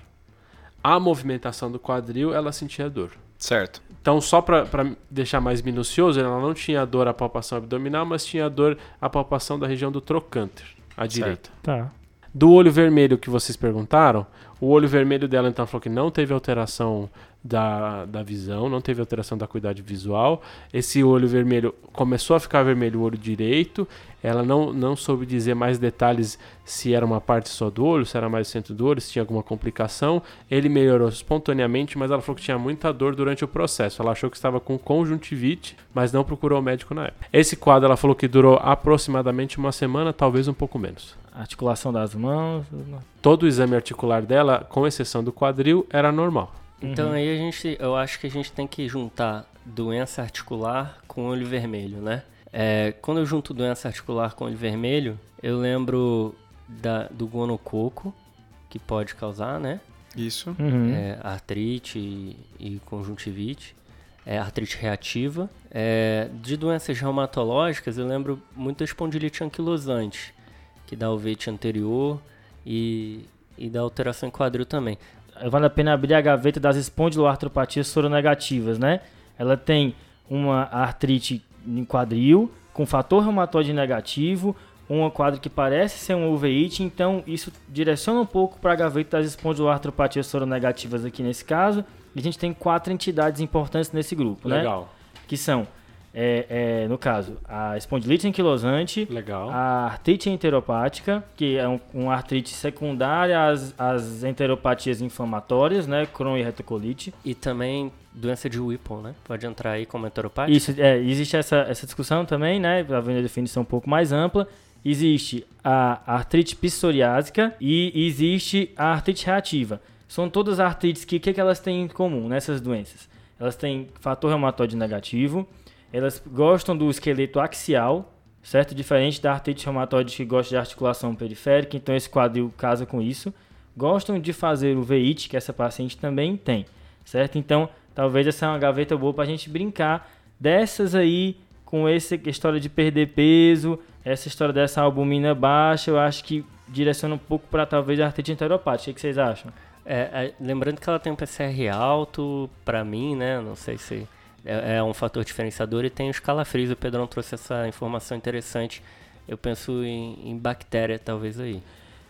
A movimentação do quadril, ela sentia dor. Certo. Então, só para deixar mais minucioso, ela não tinha dor à palpação abdominal, mas tinha dor à palpação da região do trocânter, à direita. Tá. Do olho vermelho que vocês perguntaram, o olho vermelho dela então falou que não teve alteração da, da visão, não teve alteração da acuidade visual. Esse olho vermelho começou a ficar vermelho o olho direito. Ela não, não soube dizer mais detalhes se era uma parte só do olho, se era mais o centro do olho, se tinha alguma complicação. Ele melhorou espontaneamente, mas ela falou que tinha muita dor durante o processo. Ela achou que estava com conjuntivite, mas não procurou o médico na época. Esse quadro ela falou que durou aproximadamente uma semana, talvez um pouco menos. Articulação das mãos. Todo o exame articular dela, com exceção do quadril, era normal. Então aí a gente, eu acho que a gente tem que juntar doença articular com olho vermelho, né? É, quando eu junto doença articular com olho vermelho, eu lembro da, do gonococo, que pode causar, né? Isso. Uhum. É, artrite e, e conjuntivite, é, artrite reativa. É, de doenças reumatológicas, eu lembro muito da espondilite anquilosante, que dá o veite anterior e, e dá alteração em quadril também. Vale a pena abrir a gaveta das espondiloartropatias soronegativas, né? Ela tem uma artrite em quadril, com fator reumatoide negativo, uma quadro que parece ser um uveíte, então isso direciona um pouco para a gaveta das espondiloartropatias soronegativas aqui nesse caso. E a gente tem quatro entidades importantes nesse grupo, né? Legal, Que são, é, é, no caso, a espondilite anquilosante, legal. a artrite enteropática, que é um, uma artrite secundária às, às enteropatias inflamatórias, né? Crohn e retocolite. E também doença de Whipple, né? Pode entrar aí como enteropática. Isso, é, existe essa, essa discussão também, né? Para ver a definição um pouco mais ampla. Existe a artrite psoriásica e existe a artrite reativa. São todas artrites que o que, que elas têm em comum nessas doenças? Elas têm fator reumatoide negativo, elas gostam do esqueleto axial, certo? Diferente da artrite reumatoide que gosta de articulação periférica, então esse quadril casa com isso. Gostam de fazer o veite, que essa paciente também tem, certo? Então, talvez essa é uma gaveta boa para a gente brincar dessas aí com essa história de perder peso, essa história dessa albumina baixa, eu acho que direciona um pouco para talvez a artrite enteropática. O que vocês acham? É, é, lembrando que ela tem um PCR alto, pra mim, né? Não sei se é, é um fator diferenciador e tem o escalafrios. O Pedrão trouxe essa informação interessante. Eu penso em, em bactéria, talvez aí.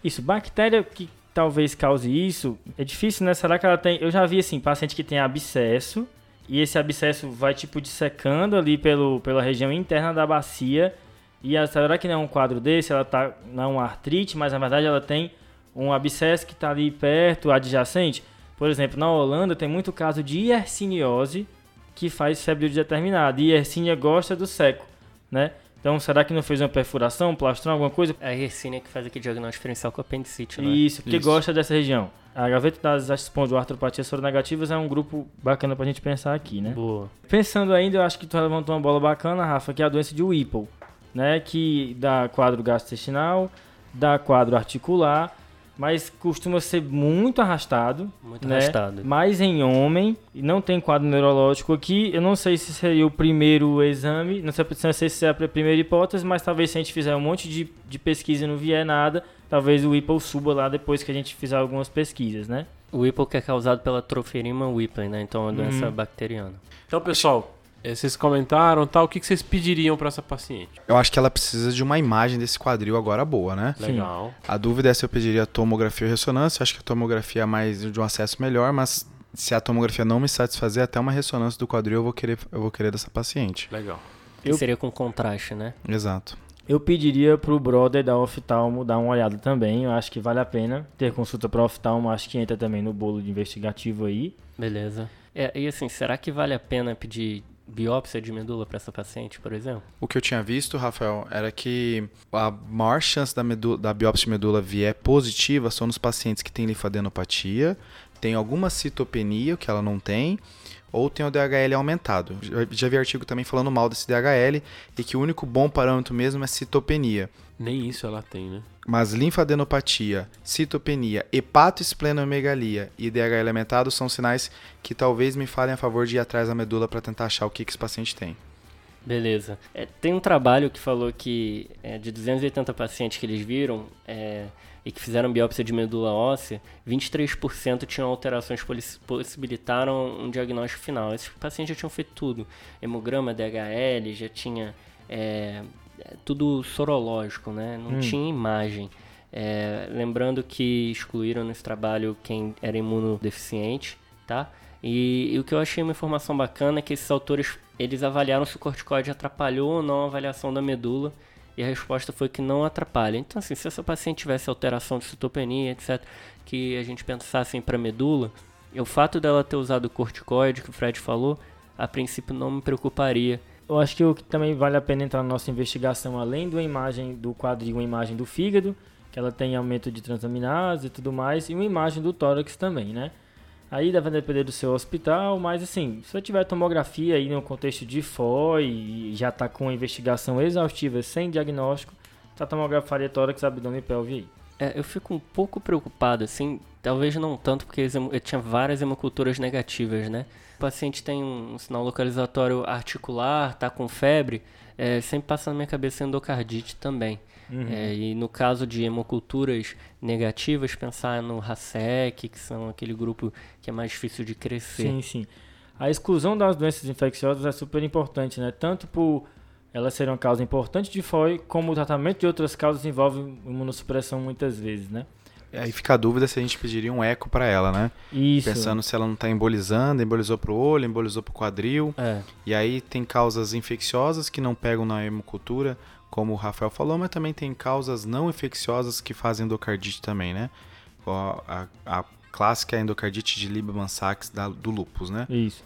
Isso, bactéria que talvez cause isso, é difícil, né? Será que ela tem. Eu já vi assim, paciente que tem abscesso, e esse abscesso vai tipo dissecando ali pelo, pela região interna da bacia. E será que não é um quadro desse? Ela tá não é uma artrite, mas na verdade ela tem um abscesso que está ali perto, adjacente. Por exemplo, na Holanda tem muito caso de hierciniose que faz febre determinada. E Yersinia gosta do seco, né? Então, será que não fez uma perfuração, um plastrão, alguma coisa? É a Yersinia que faz aqui diagnóstico diferencial com apendicite, né? Isso, porque Isso. gosta dessa região. A gaveta das espondiloartropatias soronegativas é um grupo bacana pra gente pensar aqui, né? Boa. Pensando ainda, eu acho que tu levantou uma bola bacana, Rafa, que é a doença de Whipple, né? Que dá quadro gastrointestinal, dá quadro articular, mas costuma ser muito arrastado, Muito né? arrastado. Mais em homem, e não tem quadro neurológico aqui. Eu não sei se seria o primeiro exame, não sei, não sei se é a primeira hipótese, mas talvez se a gente fizer um monte de, de pesquisa e não vier nada, talvez o Whipple suba lá depois que a gente fizer algumas pesquisas, né? O Whipple que é causado pela Troferima Whipple, né? Então é uma doença Uhum. bacteriana. Então, pessoal, eh, vocês comentaram tal, o que que vocês pediriam para essa paciente? Eu acho que ela precisa de uma imagem desse quadril agora boa, né? Sim. Legal. A dúvida é se eu pediria tomografia ou ressonância. Eu acho que a tomografia é mais de um acesso melhor, mas se a tomografia não me satisfazer, até uma ressonância do quadril eu vou querer, eu vou querer dessa paciente. Legal. Eu- seria com contraste, né? Exato. Eu pediria pro brother da oftalmo dar uma olhada também. Eu acho que vale a pena ter consulta para oftalmo. Acho que entra também no bolo de investigativo aí. Beleza. É, e assim, será que vale a pena pedir biópsia de medula para essa paciente, por exemplo? O que eu tinha visto, Rafael, era que a maior chance da, medu- da biópsia de medula vier positiva são nos pacientes que têm linfadenopatia, tem alguma citopenia, que ela não tem, ou tem o DHL aumentado. Já, já vi artigo também falando mal desse DHL e que o único bom parâmetro mesmo é citopenia. Nem isso ela tem, né? Mas linfadenopatia, citopenia, hepatoesplenomegalia e DHL aumentado são sinais que talvez me falem a favor de ir atrás da medula para tentar achar o que, que esse paciente tem. Beleza. É, tem um trabalho que falou que é, de 280 pacientes que eles viram é, e que fizeram biópsia de medula óssea, 23% tinham alterações que possibilitaram um diagnóstico final. Esses pacientes já tinham feito tudo: hemograma, DHL, já tinha é, tudo sorológico, né? Não hum. tinha imagem. É, lembrando que excluíram nesse trabalho quem era imunodeficiente, tá? E, e, o que eu achei uma informação bacana é que esses autores eles avaliaram se o corticoide atrapalhou ou não a avaliação da medula e a resposta foi que não atrapalha. Então, assim, se essa paciente tivesse alteração de citopenia, etc., que a gente pensasse em para medula, o fato dela ter usado o corticoide que o Fred falou, a princípio não me preocuparia. Eu acho que o que também vale a pena entrar na nossa investigação, além da imagem do quadril, uma imagem do fígado, que ela tem aumento de transaminase e tudo mais, e uma imagem do tórax também, né? Aí deve depender do seu hospital, mas assim, se você tiver tomografia aí no contexto de FOI e já está com investigação exaustiva sem diagnóstico, tá tomografaria tórax, abdômen e pelve aí. É, eu fico um pouco preocupado, assim, talvez não tanto porque eu tinha várias hemoculturas negativas, né? O paciente tem um sinal localizatório articular, tá com febre, é, sempre passa na minha cabeça endocardite também. Uhum. É, e no caso de hemoculturas negativas, pensar no RASEC, que são aquele grupo que é mais difícil de crescer. Sim, sim. A exclusão das doenças infecciosas é super importante, né? Tanto por elas serem uma causa importante de FOI, como o tratamento de outras causas envolve imunossupressão muitas vezes, né? Aí fica a dúvida se a gente pediria um eco para ela, né? Isso. Pensando se ela não está embolizando, embolizou pro olho, embolizou pro quadril. É. E aí tem causas infecciosas que não pegam na hemocultura, como o Rafael falou, mas também tem causas não infecciosas que fazem endocardite também, né? A, a, a clássica endocardite de Lieberman-Sachs do lupus, né? Isso.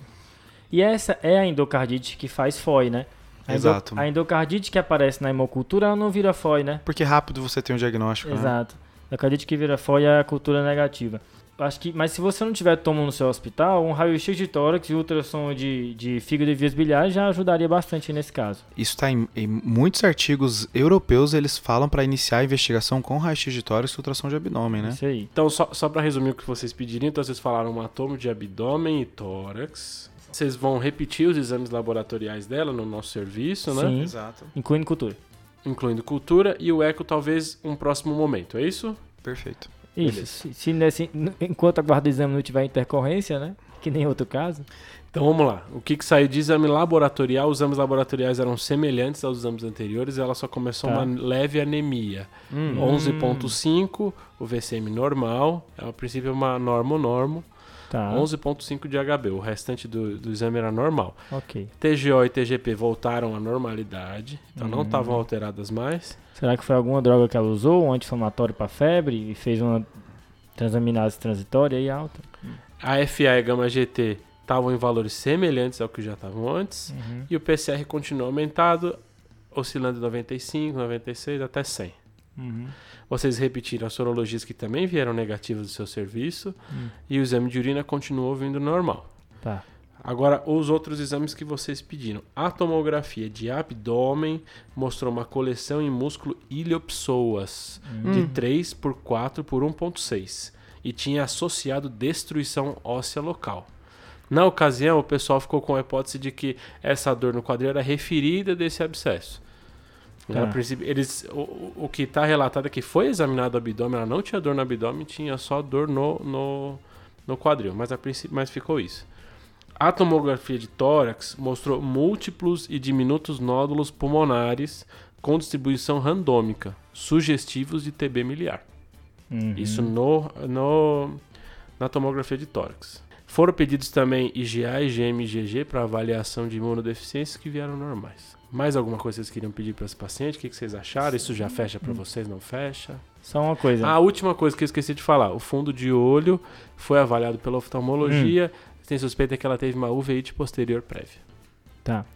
E essa é a endocardite que faz FOI, né? A Exato. Endo, a endocardite que aparece na hemocultura, ela não vira FOI, né? Porque rápido você tem um diagnóstico, Exato. Né? A endocardite que vira FOI é a cultura negativa acho que, mas se você não tiver tomo no seu hospital, um raio-x de tórax e ultrassom de, de fígado e vias biliares já ajudaria bastante nesse caso. Isso está em, em, muitos artigos europeus, eles falam para iniciar a investigação com raio-x de tórax e ultrassom de abdômen, né? Isso aí. Então, só, só para resumir o que vocês pediriam, então vocês falaram um atomo de abdômen e tórax. Vocês vão repetir os exames laboratoriais dela no nosso serviço, né? Sim, Exato. Incluindo cultura. Incluindo cultura e o eco talvez um próximo momento, é isso? Perfeito. Isso, se, se nesse, enquanto aguarda o exame não tiver intercorrência, né? Que nem outro caso. Então vamos lá. O que, que saiu de exame laboratorial? Os exames laboratoriais eram semelhantes aos exames anteriores e ela só começou tá. uma leve anemia. Hum. 11,5, o VCM normal, é a princípio uma normo-normo. Tá. 11,5 de HB, o restante do, do exame era normal. Ok. TGO e TGP voltaram à normalidade, então hum. não estavam alteradas mais. Será que foi alguma droga que ela usou, um anti-inflamatório para febre e fez uma transaminase transitória e alta? A FA e a gama GT estavam em valores semelhantes ao que já estavam antes uhum. e o PCR continuou aumentado, oscilando de 95, 96 até 100. Uhum. Vocês repetiram as sorologias que também vieram negativas do seu serviço uhum. e o exame de urina continuou vindo normal. Tá. Agora, os outros exames que vocês pediram. A tomografia de abdômen mostrou uma coleção em músculo iliopsoas hum. de 3 por 4 por 1.6 e tinha associado destruição óssea local. Na ocasião, o pessoal ficou com a hipótese de que essa dor no quadril era referida desse abscesso. Tá. Eles, o, o que está relatado é que foi examinado o abdômen, ela não tinha dor no abdômen, tinha só dor no, no, no quadril, mas, a mas ficou isso. A tomografia de tórax mostrou múltiplos e diminutos nódulos pulmonares com distribuição randômica, sugestivos de TB miliar. Uhum. Isso no, no, na tomografia de tórax. Foram pedidos também IgA, IgM e IgG para avaliação de imunodeficiências que vieram normais. Mais alguma coisa que vocês queriam pedir para esse paciente? O que, que vocês acharam? Isso já fecha para vocês? Não fecha? Só uma coisa. A última coisa que eu esqueci de falar: o fundo de olho foi avaliado pela oftalmologia. Hum tem suspeita que ela teve uma uveíte posterior prévia. Tá.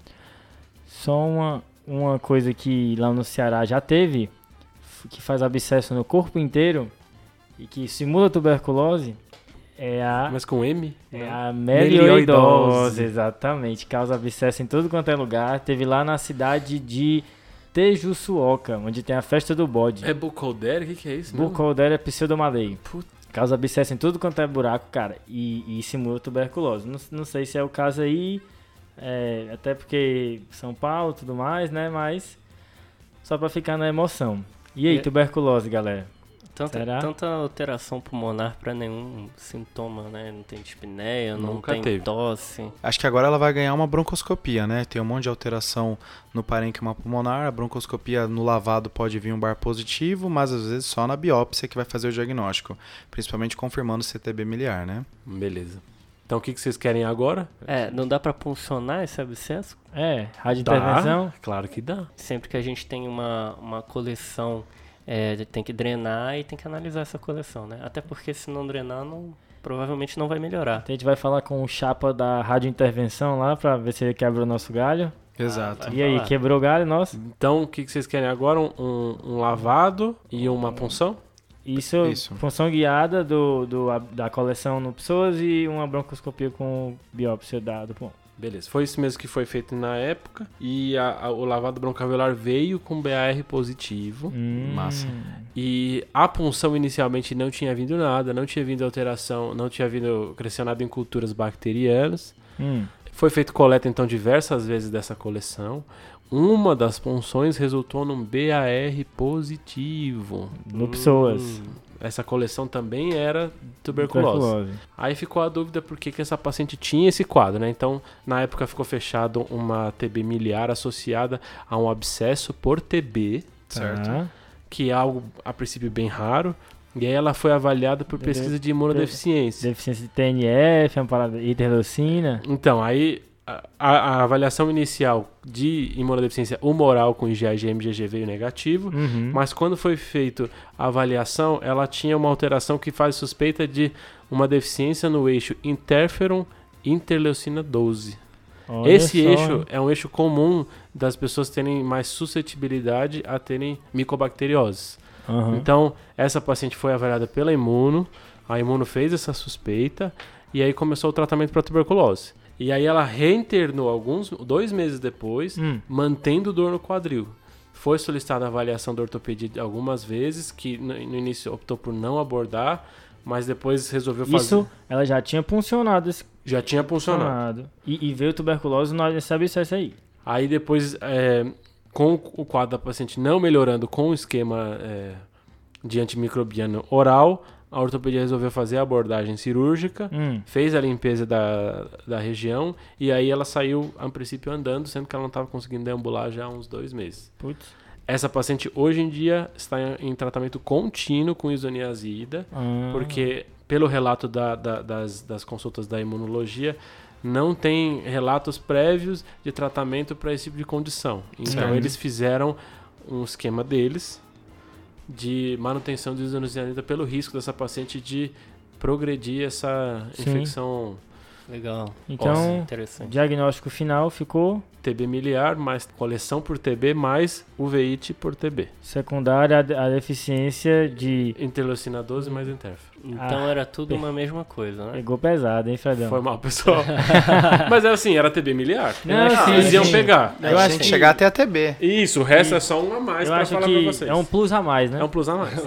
Só uma, uma coisa que lá no Ceará já teve, que faz abscesso no corpo inteiro e que simula tuberculose, É a, Mas com M? é Não. a Melioidose. melioidose, exatamente. Causa abscesso em tudo quanto é lugar. Teve lá na cidade de Tejuçuoca, onde tem a festa do bode. É Bucoder? O que, que é isso? mesmo? Burkholderia pseudomalei. Puta. Causa abscesso em tudo quanto é buraco, cara. E, e simula tuberculose. Não, não sei se é o caso aí, é, até porque São Paulo e tudo mais, né? Mas só pra ficar na emoção. E aí, É. tuberculose, galera? Tanta, Será? tanta alteração pulmonar pra nenhum sintoma, né? Não tem dispneia, não Nunca tem teve. tosse. Acho que agora ela vai ganhar uma broncoscopia, né? Tem um monte de alteração no parênquima pulmonar. A broncoscopia no lavado pode vir um bar positivo, mas às vezes só na biópsia que vai fazer o diagnóstico. Principalmente confirmando o CTB miliar, né? Beleza. Então o que, que vocês querem agora? É, não dá pra puncionar esse abscesso? É, radiointervenção. Claro que dá. Sempre que a gente tem uma, uma coleção, é, tem que drenar e tem que analisar essa coleção, né? Até porque se não drenar, não, provavelmente não vai melhorar. A gente vai falar com o chapa da radiointervenção lá pra ver se ele quebra o nosso galho. Exato. vai E aí, falar. quebrou o galho nosso? Então o que, vocês querem agora? Um, um- um lavado e uma punção? Isso, Isso. função guiada do, do, da coleção no pessoas e uma broncoscopia com biópsia da, do pulmão. Beleza. Foi isso mesmo que foi feito na época. E a- a- o lavado broncoalveolar veio com BAR positivo. Hum. Massa. E a punção inicialmente não tinha vindo nada, não tinha vindo alteração, não tinha vindo crescionado em culturas bacterianas. Hum. Foi feito coleta então diversas vezes dessa coleção. Uma das punções resultou num BAR positivo. No pessoas. Essa coleção também era tuberculose. Aí ficou a dúvida por que, que essa paciente tinha esse quadro, né? Então, na época ficou fechado uma TB miliar associada a um abscesso por TB, Certo. Tá. que é algo a princípio bem raro. E aí ela foi avaliada por pesquisa de imunodeficiência. Deficiência de TNF, uma parada hiperleucina. Então, aí a, a- avaliação inicial de imunodeficiência humoral com IgA, IgM, IgG veio negativo. Uhum. Mas quando foi feito a avaliação, ela tinha uma alteração que faz suspeita de uma deficiência no eixo interferon interleucina 12. Olha Esse só, eixo é um eixo comum das pessoas terem mais suscetibilidade a terem micobacterioses. Aham. Então, essa paciente foi avaliada pela imuno, a imuno fez essa suspeita e aí começou o tratamento para tuberculose. E aí ela reinternou alguns, dois meses depois, Hum. mantendo dor no quadril. Foi solicitada avaliação da ortopedia algumas vezes, que no, no início optou por não abordar, mas depois resolveu fazer. Isso, ela já tinha puncionado esse já tinha funcionado. E, e veio tuberculose, nós sabemos isso aí. Aí depois, é, com o quadro da paciente não melhorando com o esquema é, de antimicrobiano oral, a ortopedia resolveu fazer a abordagem cirúrgica, Hum. fez a limpeza da, da região e aí ela saiu, a princípio, andando, sendo que ela não estava conseguindo deambular já há uns dois meses. Putz. Essa paciente hoje em dia está em, em tratamento contínuo com isoniazida, Ah. porque pelo relato da- da- das, das consultas da imunologia, não tem relatos prévios de tratamento para esse tipo de condição. Então Certo. eles fizeram um esquema deles de manutenção de isoniazida pelo risco dessa paciente de progredir essa Sim. infecção Legal. Então, Nossa, interessante. diagnóstico final ficou TB miliar mais coleção por TB mais uveíte por TB. secundária a, deficiência de. Interleucina 12 mais interferon. Então Ah, era tudo uma mesma coisa, né? Pegou pesado, hein, Fredão? Foi mal, pessoal. Mas é assim, era TB miliar. Não, Ah, sim, eles iam sim. pegar. A Eu gente acho que chegar até a TB. Isso, o resto é só um a mais Eu pra acho falar pra vocês. é um plus a mais, né? É um plus a mais.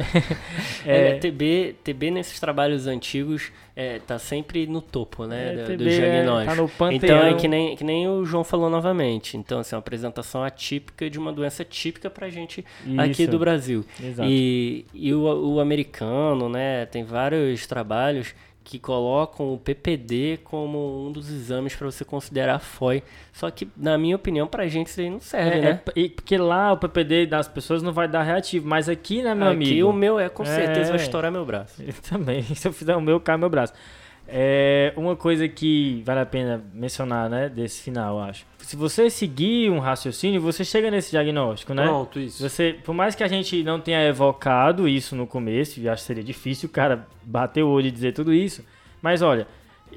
É, É, TB, TB nesses trabalhos antigos é, tá sempre no topo, né? É, do, do é- diagnóstico. tá no panteão. então é que nem, que nem o João falou novamente. Então, assim, uma apresentação atípica de uma doença típica pra gente aqui Isso, do Brasil. Exato. E, e o, o americano, né, tem vários trabalhos que colocam o PPD como um dos exames para você considerar FOI. Só que, na minha opinião, pra gente isso aí não serve, É, né? é, porque lá o PPD das pessoas não vai dar reativo, mas aqui, né, meu Aqui amigo? o meu é, com certeza, vai É. estourar meu braço. Eu também, se eu fizer o meu, cai meu braço. É uma coisa que vale a pena mencionar, né, desse final, acho. Se você seguir um raciocínio, você chega nesse diagnóstico, né? Pronto, isso. Você, por mais que a gente não tenha evocado isso no começo, e acho que seria difícil o cara bater o olho e dizer tudo isso, mas olha,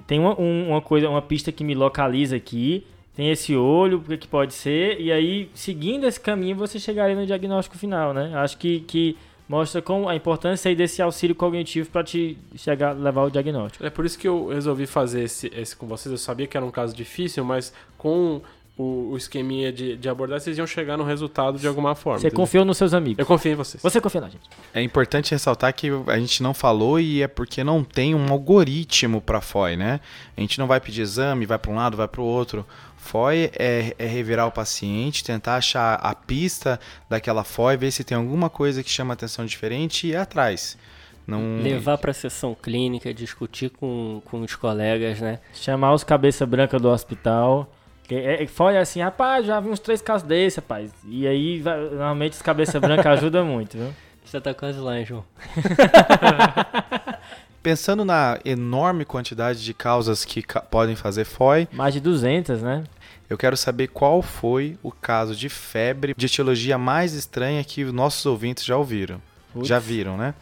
tem uma, um- uma coisa, uma pista que me localiza aqui, tem esse olho, o que que pode ser, e aí, seguindo esse caminho, você chegaria no diagnóstico final, né? Acho que, que mostra como a importância desse auxílio cognitivo para te chegar levar ao diagnóstico. É por isso que eu resolvi fazer esse, esse com vocês. Eu sabia que era um caso difícil, mas com o, o esqueminha de, de abordar, vocês iam chegar no resultado de alguma forma. Você entendeu? confiou nos seus amigos. Eu confio em vocês. Você confia na gente. É importante ressaltar que a gente não falou e é porque não tem um algoritmo para FOI, né? A gente não vai pedir exame, vai para um lado, vai para o outro. FOI é, é revirar o paciente, tentar achar a pista daquela FOI, ver se tem alguma coisa que chama atenção diferente e ir atrás. Não... Levar para sessão clínica, discutir com, com os colegas, né? Chamar os cabeça branca do hospital. É, foi assim, rapaz, já vi uns três casos desse, rapaz. E aí, vai- normalmente, os cabeça branca ajuda muito, viu? Você tá quase lá, hein, João? Pensando na enorme quantidade de causas que ca- podem fazer FOI, Mais de 200, né? eu quero saber qual foi o caso de febre de etiologia mais estranha que os nossos ouvintes já ouviram. Putz. Já viram, né?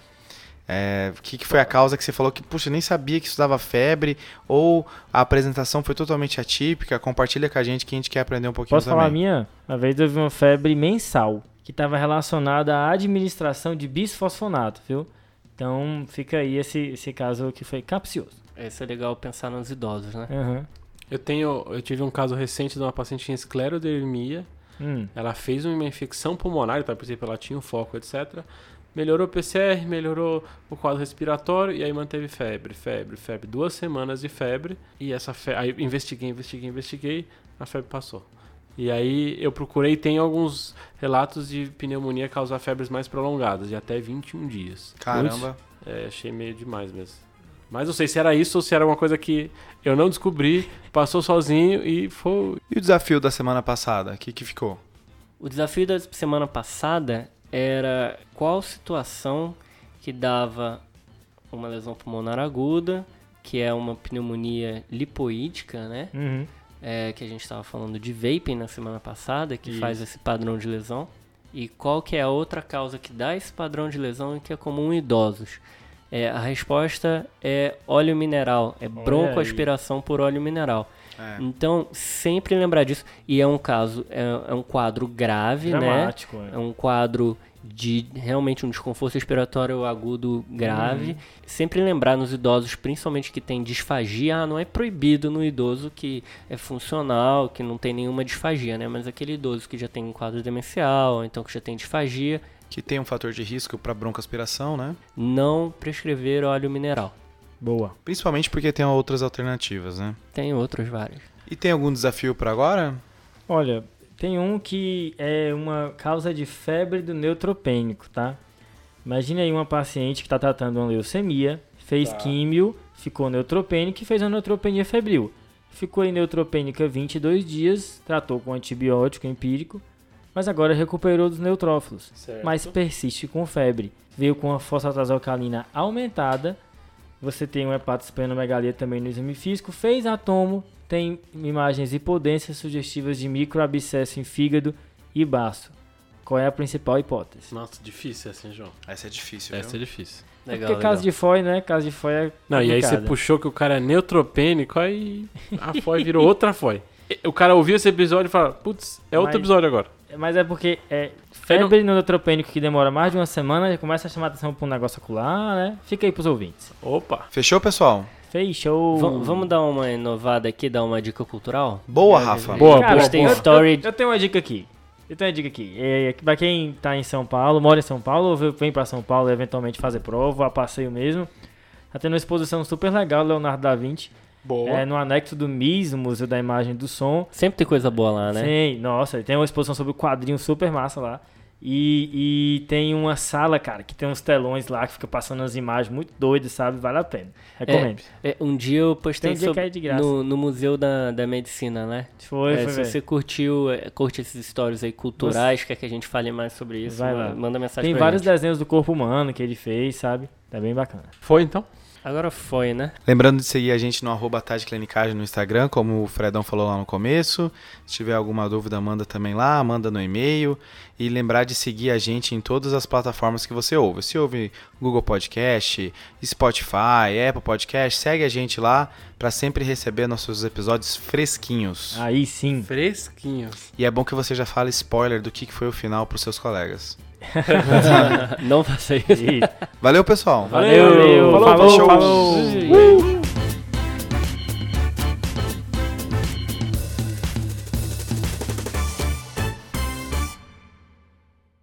É, O que, que foi a causa que você falou que, puxa, nem sabia que isso dava febre, ou a apresentação foi totalmente atípica? Compartilha com a gente que a gente quer aprender um pouquinho Posso falar a também. minha? Uma vez eu vi uma febre mensal que estava relacionada à administração de bisfosfonato, viu? Então fica aí esse, esse caso que foi capcioso. Isso é legal pensar nos idosos, né? Aham. Eu tenho, eu tive um caso recente de uma paciente em esclerodermia. Hum. Ela fez uma infecção pulmonar, então, a princípio ela tinha um foco, etc. Melhorou o PCR, melhorou o quadro respiratório e aí manteve febre, febre, febre. Duas semanas de febre e essa febre. Aí investiguei, investiguei, investiguei, a febre passou. E aí eu procurei, tem alguns relatos de pneumonia causar febres mais prolongadas, de até 21 dias. Caramba. É, achei meio demais mesmo. Mas não sei se era isso ou se era uma coisa que eu não descobri, passou sozinho e foi. E o desafio da semana passada? O que, que ficou? O desafio da semana passada era qual situação que dava uma lesão pulmonar aguda, que é uma pneumonia lipoídica, né? Uhum. É, que a gente estava falando de vaping na semana passada, que Isso. faz esse padrão de lesão. E qual que é a outra causa que dá esse padrão de lesão e que é comum em idosos? É, a resposta é óleo mineral, é broncoaspiração por óleo mineral. É. Então, sempre lembrar disso. E é um caso, é, é um quadro grave, né? Dramático. É um quadro de realmente um desconforto respiratório agudo grave. Sempre lembrar nos idosos, principalmente que tem disfagia, ah, não é proibido no idoso que é funcional, que não tem nenhuma disfagia, né? Mas aquele idoso que já tem um quadro demencial, então que já tem disfagia, Que tem um fator de risco para broncoaspiração, né? não prescrever óleo mineral. Boa. Principalmente porque tem outras alternativas, né? Tem outros vários. E tem algum desafio para agora? Olha, tem um que é uma causa de febre do neutropênico, tá? Imagine aí uma paciente que está tratando uma leucemia, fez químio, ficou neutropênica e fez uma neutropenia febril. Ficou em neutropênica 22 dias, tratou com antibiótico empírico, mas agora recuperou dos neutrófilos. Certo. mas persiste com febre. Veio com a fosfatazolcalina aumentada. Você tem um hepatosplenomegalia também no exame físico. Fez atomo, tem imagens hipodências sugestivas de microabscesso em fígado e baço. Qual é a principal hipótese? Nossa, difícil assim, João. Essa é difícil, Essa é viu? difícil. Legal, Porque caso de FOI, né? Caso de FOI é Não, e aí você complicado. puxou que o cara é neutropênico, aí a FOI virou outra FOI. O cara ouviu esse episódio e fala, putz, é outro Mas- episódio agora. Mas é porque é febre no neutropênico que demora mais de uma semana, já começa a chamar atenção para um negócio ocular, né? Fica aí pros ouvintes. Opa. Fechou, pessoal? Fechou. Va- vamos dar uma inovada aqui, dar uma dica cultural? Boa, Rafa. Boa, Cara, boa, tem eu, boa. story- eu, eu tenho uma dica aqui. Eu tenho uma dica aqui. É, pra quem tá em São Paulo, mora em São Paulo, ou vem pra São Paulo eventualmente fazer prova, a passeio mesmo. Tá tendo uma exposição super legal, Leonardo da Vinci. Boa. É, no anexo do MIS, o Museu da Imagem e do Som. Sempre tem coisa boa lá, né? Sim, nossa, tem uma exposição sobre o quadrinho super massa lá. E, e tem uma sala, cara, que tem uns telões lá que fica passando as imagens muito doidas, sabe? Vale a pena. Recomendo. É, um dia eu postei um dia sobre- é de graça. no, no Museu da, da Medicina, né? Foi, É, foi, se velho. você curtiu, é, curte esses stories aí culturais, quer que a gente fale mais sobre isso, Vai manda, lá. manda mensagem Tem pra vários gente. desenhos do corpo humano que ele fez, sabe? Tá bem bacana. Foi então? Agora foi, né? Lembrando de seguir a gente no arroba Clinicagem no Instagram, como o Fredão falou lá no começo. Se tiver alguma dúvida, manda também lá, manda no e-mail. E lembrar de seguir a gente em todas as plataformas que você ouve. Se ouve Google Podcast, Spotify, Apple Podcast, segue a gente lá para sempre receber nossos episódios fresquinhos. Aí sim. Fresquinhos. E é bom que você já fale spoiler do que que foi o final para os seus colegas. Não faça isso. Valeu, pessoal. Valeu, Falou, falou, falou. falou.